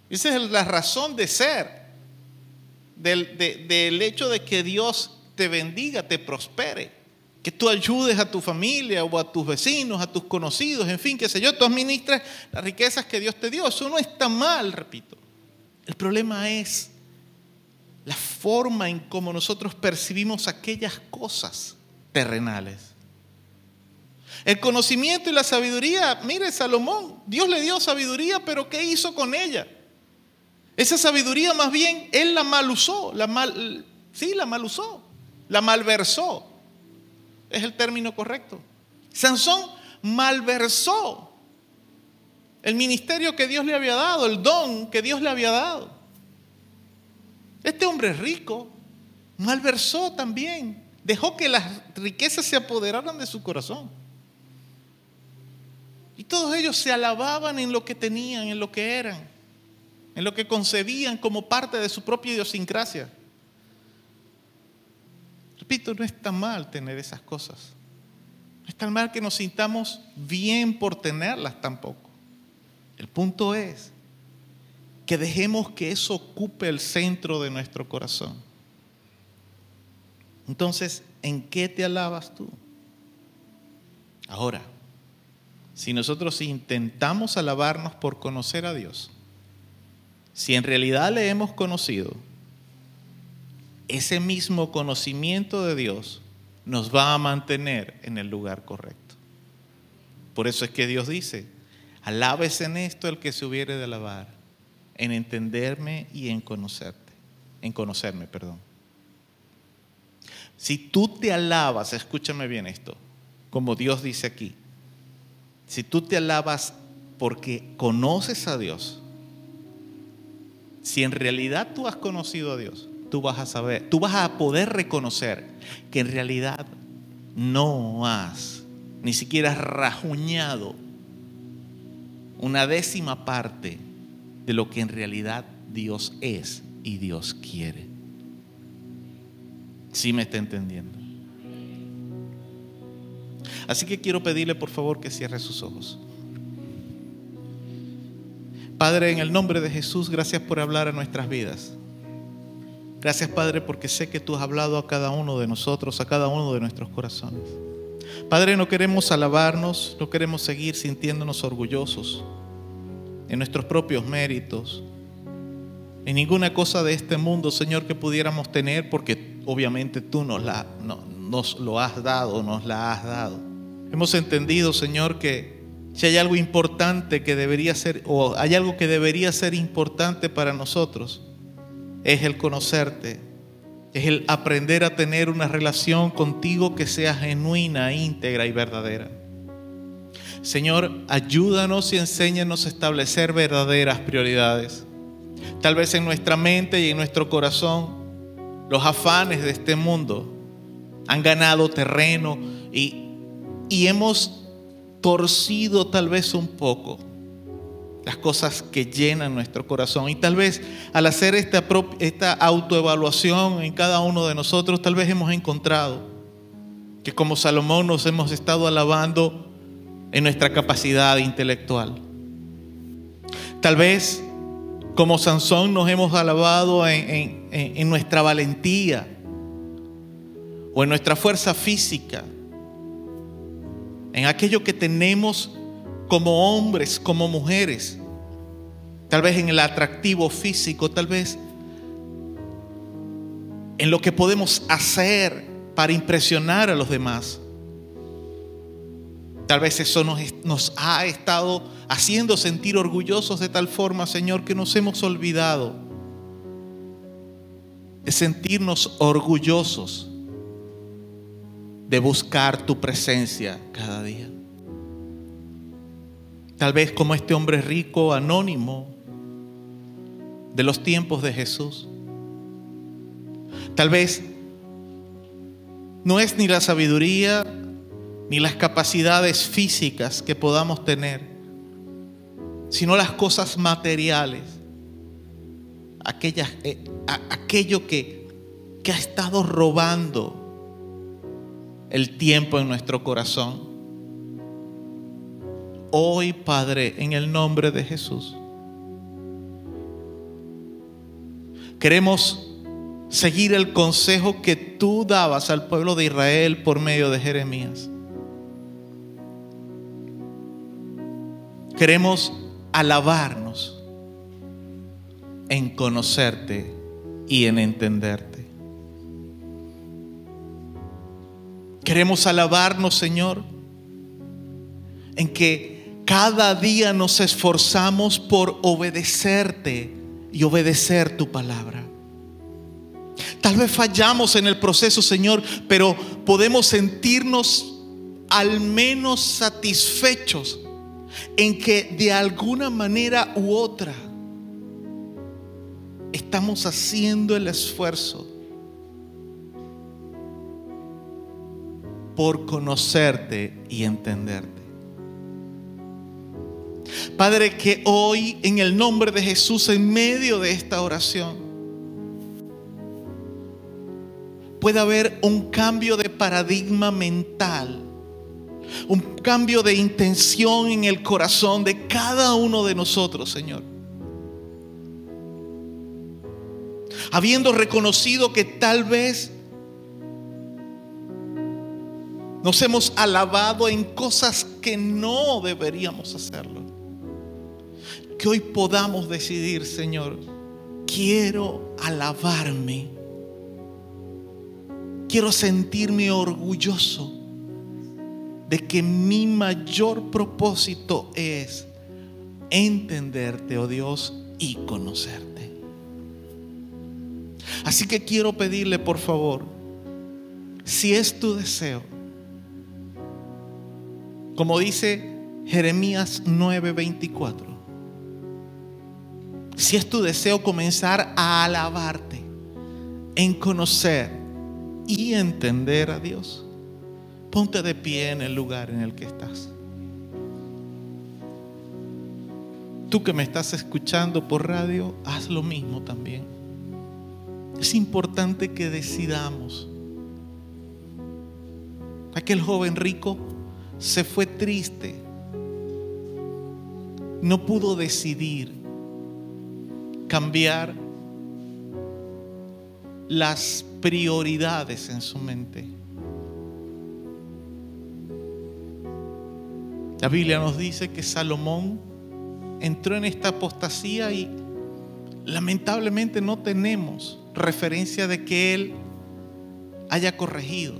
Esa es la razón de ser, del, de- del hecho de que Dios te bendiga, te prospere, que tú ayudes a tu familia o a tus vecinos, a tus conocidos, en fin, qué sé yo, tú administres las riquezas que Dios te dio. Eso no está mal, repito. El problema es la forma en cómo nosotros percibimos aquellas cosas terrenales. El conocimiento y la sabiduría, mire Salomón, Dios le dio sabiduría, pero ¿qué hizo con ella? Esa sabiduría más bien él la mal usó, la mal, sí, la mal usó, la malversó. Es el término correcto. Sansón malversó el ministerio que Dios le había dado, el don que Dios le había dado. Este hombre rico malversó también, dejó que las riquezas se apoderaran de su corazón. Y todos ellos se alababan en lo que tenían, en lo que eran, en lo que concebían como parte de su propia idiosincrasia. Repito, no está mal tener esas cosas. No está mal que nos sintamos bien por tenerlas tampoco. El punto es que dejemos que eso ocupe el centro de nuestro corazón. Entonces, ¿en qué te alabas tú? Ahora, si nosotros intentamos alabarnos por conocer a Dios, si en realidad le hemos conocido, ese mismo conocimiento de Dios nos va a mantener en el lugar correcto. Por eso es que Dios dice, alabes en esto el que se hubiere de alabar, en entenderme y en conocerte, en conocerme, perdón. Si tú te alabas, escúchame bien esto, como Dios dice aquí, si tú te alabas porque conoces a Dios, si en realidad tú has conocido a Dios, tú vas a saber, tú vas a poder reconocer que en realidad no has ni siquiera rajuñado una décima parte de lo que en realidad Dios es y Dios quiere. ¿Sí me está entendiendo? Así que quiero pedirle por favor que cierre sus ojos. Padre, en el nombre de Jesús, gracias por hablar a nuestras vidas. Gracias, Padre, porque sé que tú has hablado a cada uno de nosotros, a cada uno de nuestros corazones. Padre, no queremos alabarnos, no queremos seguir sintiéndonos orgullosos en nuestros propios méritos, en ninguna cosa de este mundo, Señor, que pudiéramos tener, porque obviamente tú nos, la, no- nos lo has dado, nos la has dado. Hemos entendido, Señor, que si hay algo importante que debería ser, o hay algo que debería ser importante para nosotros, es el conocerte, es el aprender a tener una relación contigo que sea genuina, íntegra y verdadera. Señor, ayúdanos y enséñanos a establecer verdaderas prioridades. Tal vez en nuestra mente y en nuestro corazón, los afanes de este mundo han ganado terreno y, y hemos torcido tal vez un poco las cosas que llenan nuestro corazón. Y tal vez al hacer esta, esta autoevaluación en cada uno de nosotros, tal vez hemos encontrado que como Salomón nos hemos estado alabando en nuestra capacidad intelectual. Tal vez como Sansón nos hemos alabado en, en- nuestra valentía o en nuestra fuerza física, en aquello que tenemos como hombres, como mujeres, tal vez en el atractivo físico, tal vez en lo que podemos hacer para impresionar a los demás. Tal vez eso nos, nos ha estado haciendo sentir orgullosos de tal forma, Señor, que nos hemos olvidado de sentirnos orgullosos de buscar tu presencia cada día. Tal vez como este hombre rico, anónimo, de los tiempos de Jesús. Tal vez no es ni la sabiduría ni las capacidades físicas que podamos tener, sino las cosas materiales, aquellas, eh, aquello que, que ha estado robando el tiempo en nuestro corazón. Hoy, Padre, en el nombre de Jesús, queremos seguir el consejo que tú dabas al pueblo de Israel por medio de Jeremías. Queremos alabarnos en conocerte y en entenderte. Queremos alabarnos, Señor, en que cada día nos esforzamos por obedecerte y obedecer tu palabra. Tal vez fallamos en el proceso, Señor, pero podemos sentirnos al menos satisfechos en que de alguna manera u otra estamos haciendo el esfuerzo por conocerte y entenderte. Padre, que hoy en el nombre de Jesús, en medio de esta oración, pueda haber un cambio de paradigma mental, un cambio de intención en el corazón de cada uno de nosotros, Señor. Habiendo reconocido que tal vez nos hemos alabado en cosas que no deberíamos hacerlo. Que hoy podamos decidir, Señor, quiero alabarme. Quiero sentirme orgulloso de que mi mayor propósito es entenderte, oh Dios, y conocerte. Así que quiero pedirle, por favor, si es tu deseo, como dice Jeremías 9:24, si es tu deseo comenzar a alabarte, en conocer y entender a Dios, ponte de pie en el lugar en el que estás. Tú que me estás escuchando por radio, haz lo mismo también. Es importante que decidamos. Aquel joven rico se fue triste. No pudo decidir cambiar las prioridades en su mente. La Biblia nos dice que Salomón entró en esta apostasía y lamentablemente no tenemos referencia de que él haya corregido.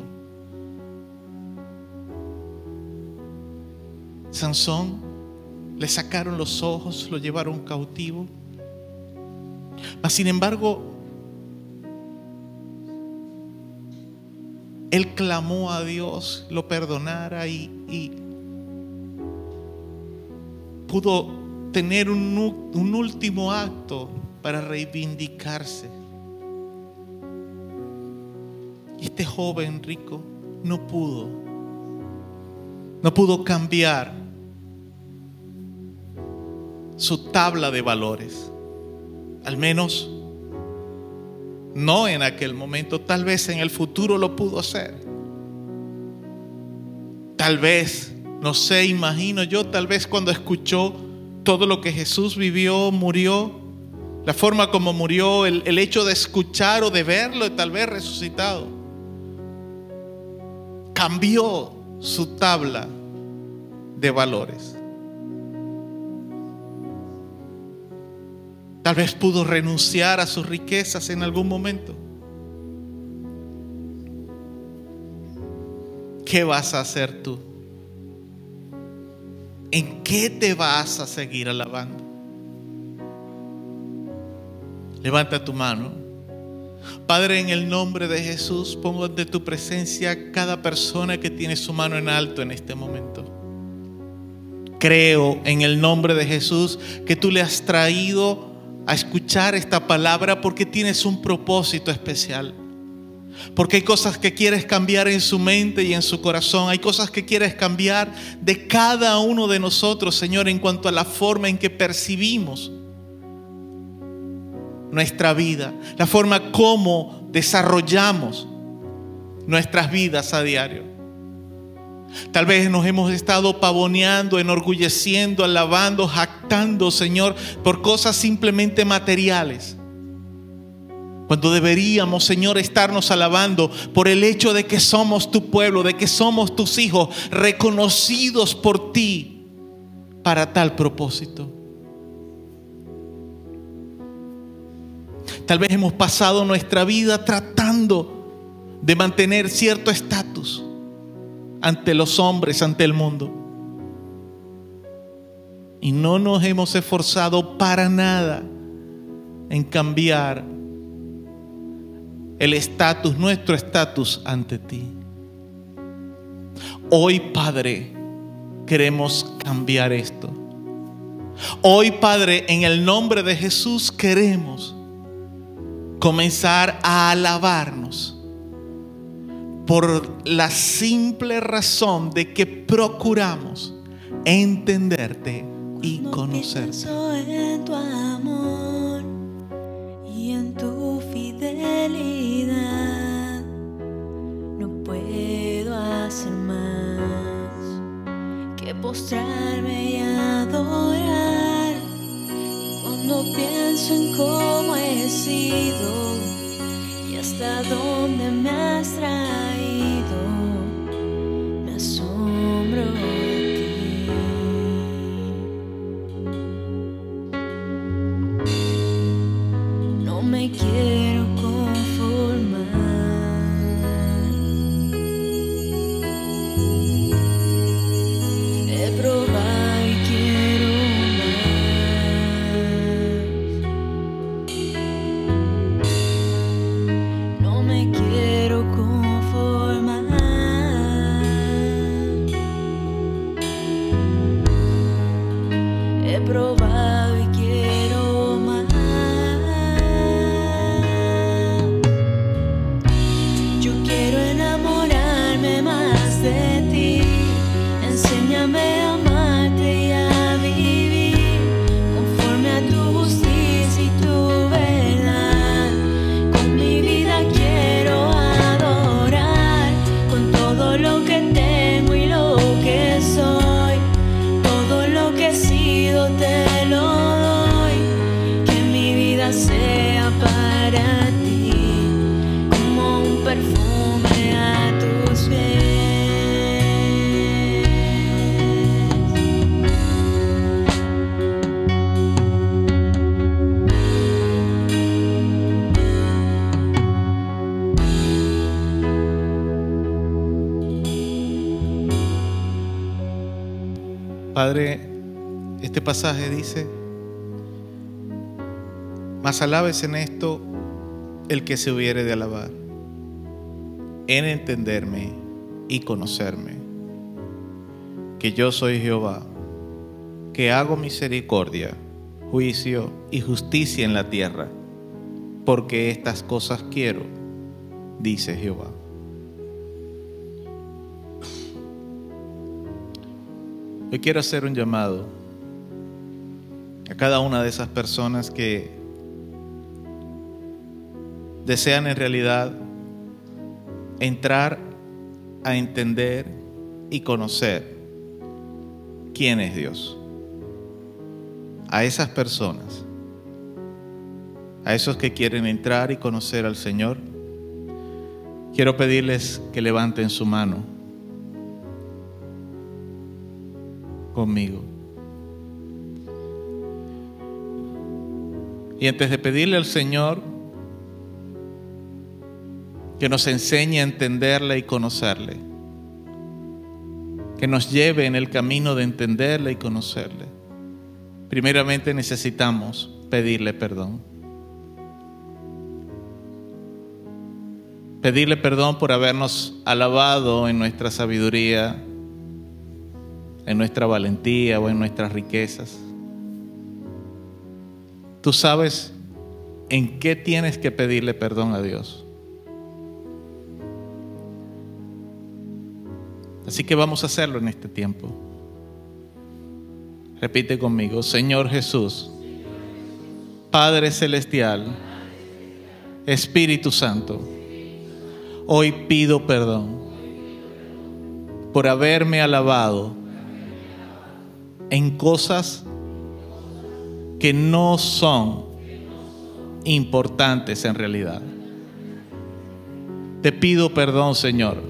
Sansón le sacaron los ojos, lo llevaron cautivo. Mas sin embargo, él clamó a Dios, lo perdonara y, y pudo tener un, un último acto para reivindicarse. Este joven rico no pudo, no pudo cambiar su tabla de valores. Al menos no en aquel momento, tal vez en el futuro lo pudo hacer. Tal vez, no sé, imagino yo, tal vez cuando escuchó todo lo que Jesús vivió, murió, la forma como murió, el, hecho de escuchar o de verlo, tal vez resucitado, cambió su tabla de valores. Tal vez pudo renunciar a sus riquezas en algún momento. ¿Qué vas a hacer tú? ¿En qué te vas a seguir alabando? Levanta tu mano. Padre, en el nombre de Jesús, pongo ante tu presencia cada persona que tiene su mano en alto en este momento. Creo en el nombre de Jesús que tú le has traído a escuchar esta palabra porque tienes un propósito especial. Porque hay cosas que quieres cambiar en su mente y en su corazón. Hay cosas que quieres cambiar de cada uno de nosotros, Señor, en cuanto a la forma en que percibimos nuestra vida, la forma como desarrollamos nuestras vidas a diario. Tal vez nos hemos estado pavoneando, enorgulleciendo, alabando, jactando, Señor, por cosas simplemente materiales. Cuando deberíamos, Señor, estarnos alabando por el hecho de que somos tu pueblo, de que somos tus hijos, reconocidos por ti para tal propósito. Tal vez hemos pasado nuestra vida tratando de mantener cierto estatus ante los hombres, ante el mundo. Y no nos hemos esforzado para nada en cambiar el estatus, nuestro estatus ante ti. Hoy, Padre, queremos cambiar esto. Hoy, Padre, en el nombre de Jesús queremos comenzar a alabarnos por la simple razón de que procuramos entenderte y conocerte. en tu amor y en tu hacer más que postrarme y adorar. Y cuando pienso en cómo he sido y hasta dónde me has traído, Padre, este pasaje dice, mas alabes en esto el que se hubiere de alabar, en entenderme y conocerme, que yo soy Jehová, que hago misericordia, juicio y justicia en la tierra, porque estas cosas quiero, dice Jehová. Hoy quiero hacer un llamado a cada una de esas personas que desean en realidad entrar a entender y conocer quién es Dios. A esas personas, a esos que quieren entrar y conocer al Señor, quiero pedirles que levanten su mano conmigo. Y antes de pedirle al Señor que nos enseñe a entenderle y conocerle, que nos lleve en el camino de entenderle y conocerle, primeramente necesitamos pedirle perdón. pedirle perdón por habernos alabado en nuestra sabiduría, en nuestra valentía o en nuestras riquezas. Tú sabes en qué tienes que pedirle perdón a Dios. Así que vamos a hacerlo en este tiempo. Repite conmigo, Señor Jesús, Padre Celestial, Espíritu Santo, hoy pido perdón por haberme alabado en cosas que no son importantes en realidad. Te pido perdón, Señor,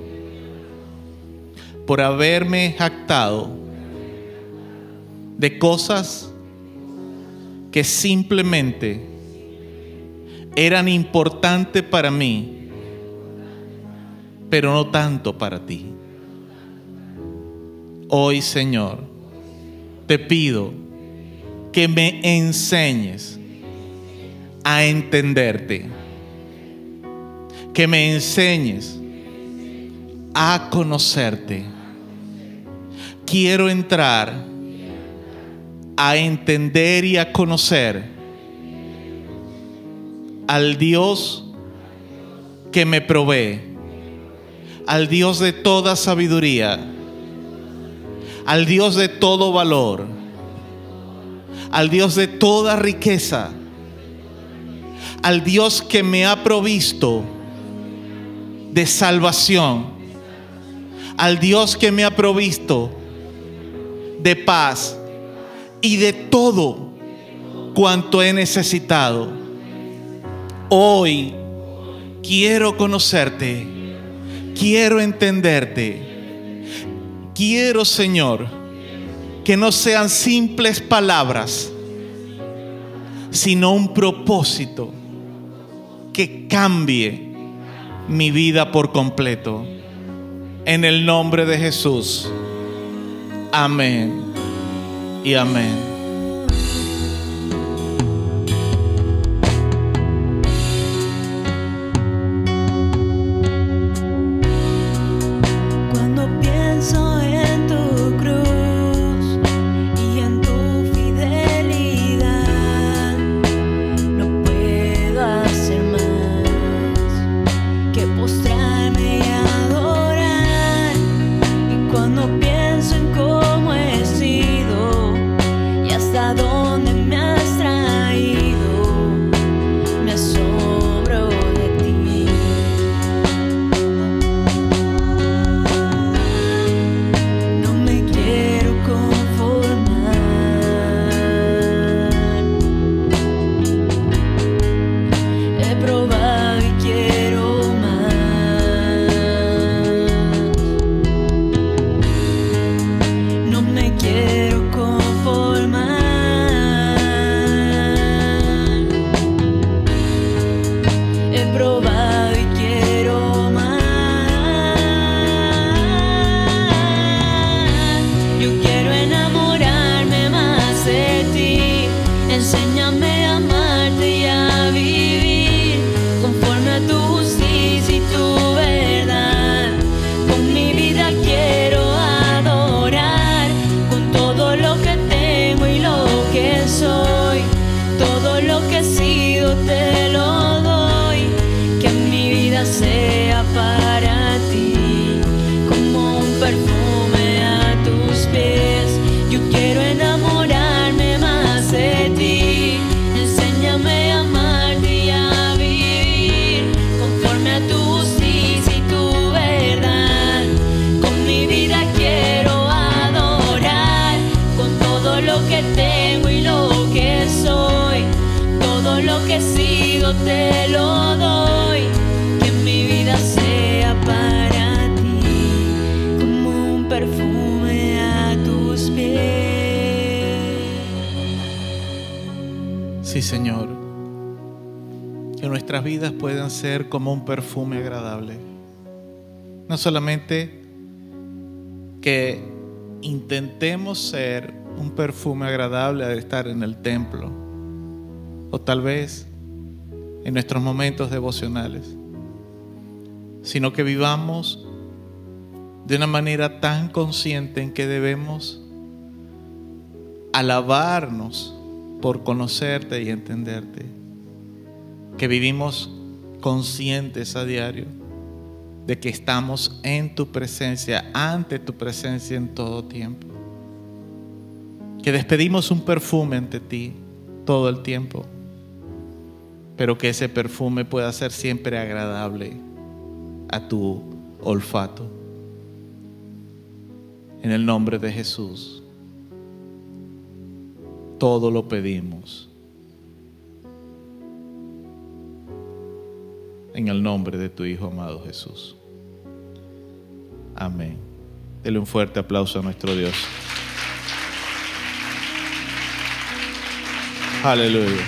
por haberme jactado de cosas que simplemente eran importantes para mí, pero no tanto para ti. Hoy, Señor, te pido que me enseñes a entenderte, que me enseñes a conocerte. Quiero entrar a entender y a conocer al Dios que me provee, al Dios de toda sabiduría, al Dios de todo valor, al Dios de toda riqueza, al Dios que me ha provisto de salvación, al Dios que me ha provisto de paz y de todo cuanto he necesitado. Hoy quiero conocerte, quiero entenderte, quiero Señor que no sean simples palabras, sino un propósito que cambie mi vida por completo. En el nombre de Jesús. Amén y amén. No solamente que intentemos ser un perfume agradable al estar en el templo o tal vez en nuestros momentos devocionales, sino que vivamos de una manera tan consciente en que debemos alabarnos por conocerte y entenderte, que vivimos conscientes a diario de que estamos en tu presencia, ante tu presencia en todo tiempo, que despedimos un perfume ante ti todo el tiempo, pero que ese perfume pueda ser siempre agradable a tu olfato. En el nombre de Jesús, todo lo pedimos. En el nombre de tu Hijo amado Jesús. Amén. Dele un fuerte aplauso a nuestro Dios. Aleluya.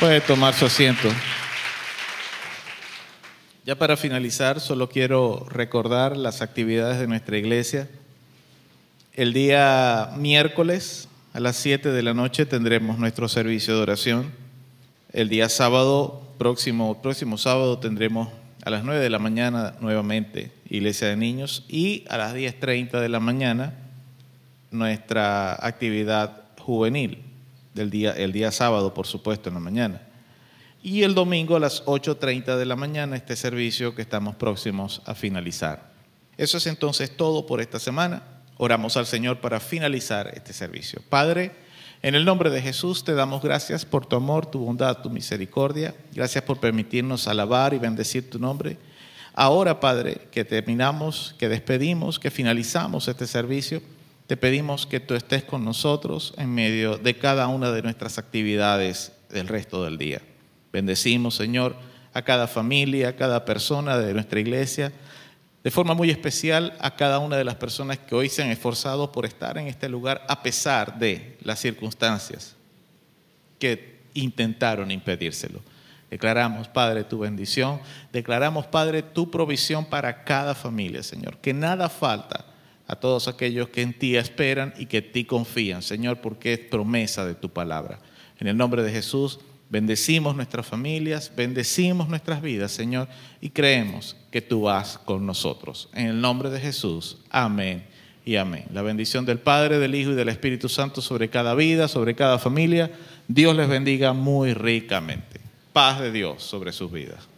Puede tomar su asiento. Ya para finalizar, solo quiero recordar las actividades de nuestra iglesia. El día miércoles a las 7 de la noche tendremos nuestro servicio de oración. El día sábado, próximo, próximo sábado, tendremos a las 9 de la mañana nuevamente iglesia de niños y a las 10.30 de la mañana nuestra actividad juvenil del día, el día sábado, por supuesto, en la mañana. Y el domingo a las 8.30 de la mañana este servicio que estamos próximos a finalizar. Eso es entonces todo por esta semana. Oramos al Señor para finalizar este servicio. Padre, en el nombre de Jesús te damos gracias por tu amor, tu bondad, tu misericordia. Gracias por permitirnos alabar y bendecir tu nombre. Ahora, Padre, que terminamos, que despedimos, que finalizamos este servicio, te pedimos que tú estés con nosotros en medio de cada una de nuestras actividades del resto del día. Bendecimos, Señor, a cada familia, a cada persona de nuestra iglesia, de forma muy especial a cada una de las personas que hoy se han esforzado por estar en este lugar a pesar de las circunstancias que intentaron impedírselo. Declaramos, Padre, tu bendición. Declaramos, Padre, tu provisión para cada familia, Señor. Que nada falta a todos aquellos que en ti esperan y que en ti confían, Señor, porque es promesa de tu palabra. En el nombre de Jesús, bendecimos nuestras familias, bendecimos nuestras vidas, Señor, y creemos que tú vas con nosotros. En el nombre de Jesús, amén y amén. La bendición del Padre, del Hijo y del Espíritu Santo sobre cada vida, sobre cada familia. Dios les bendiga muy ricamente. Paz de Dios sobre sus vidas.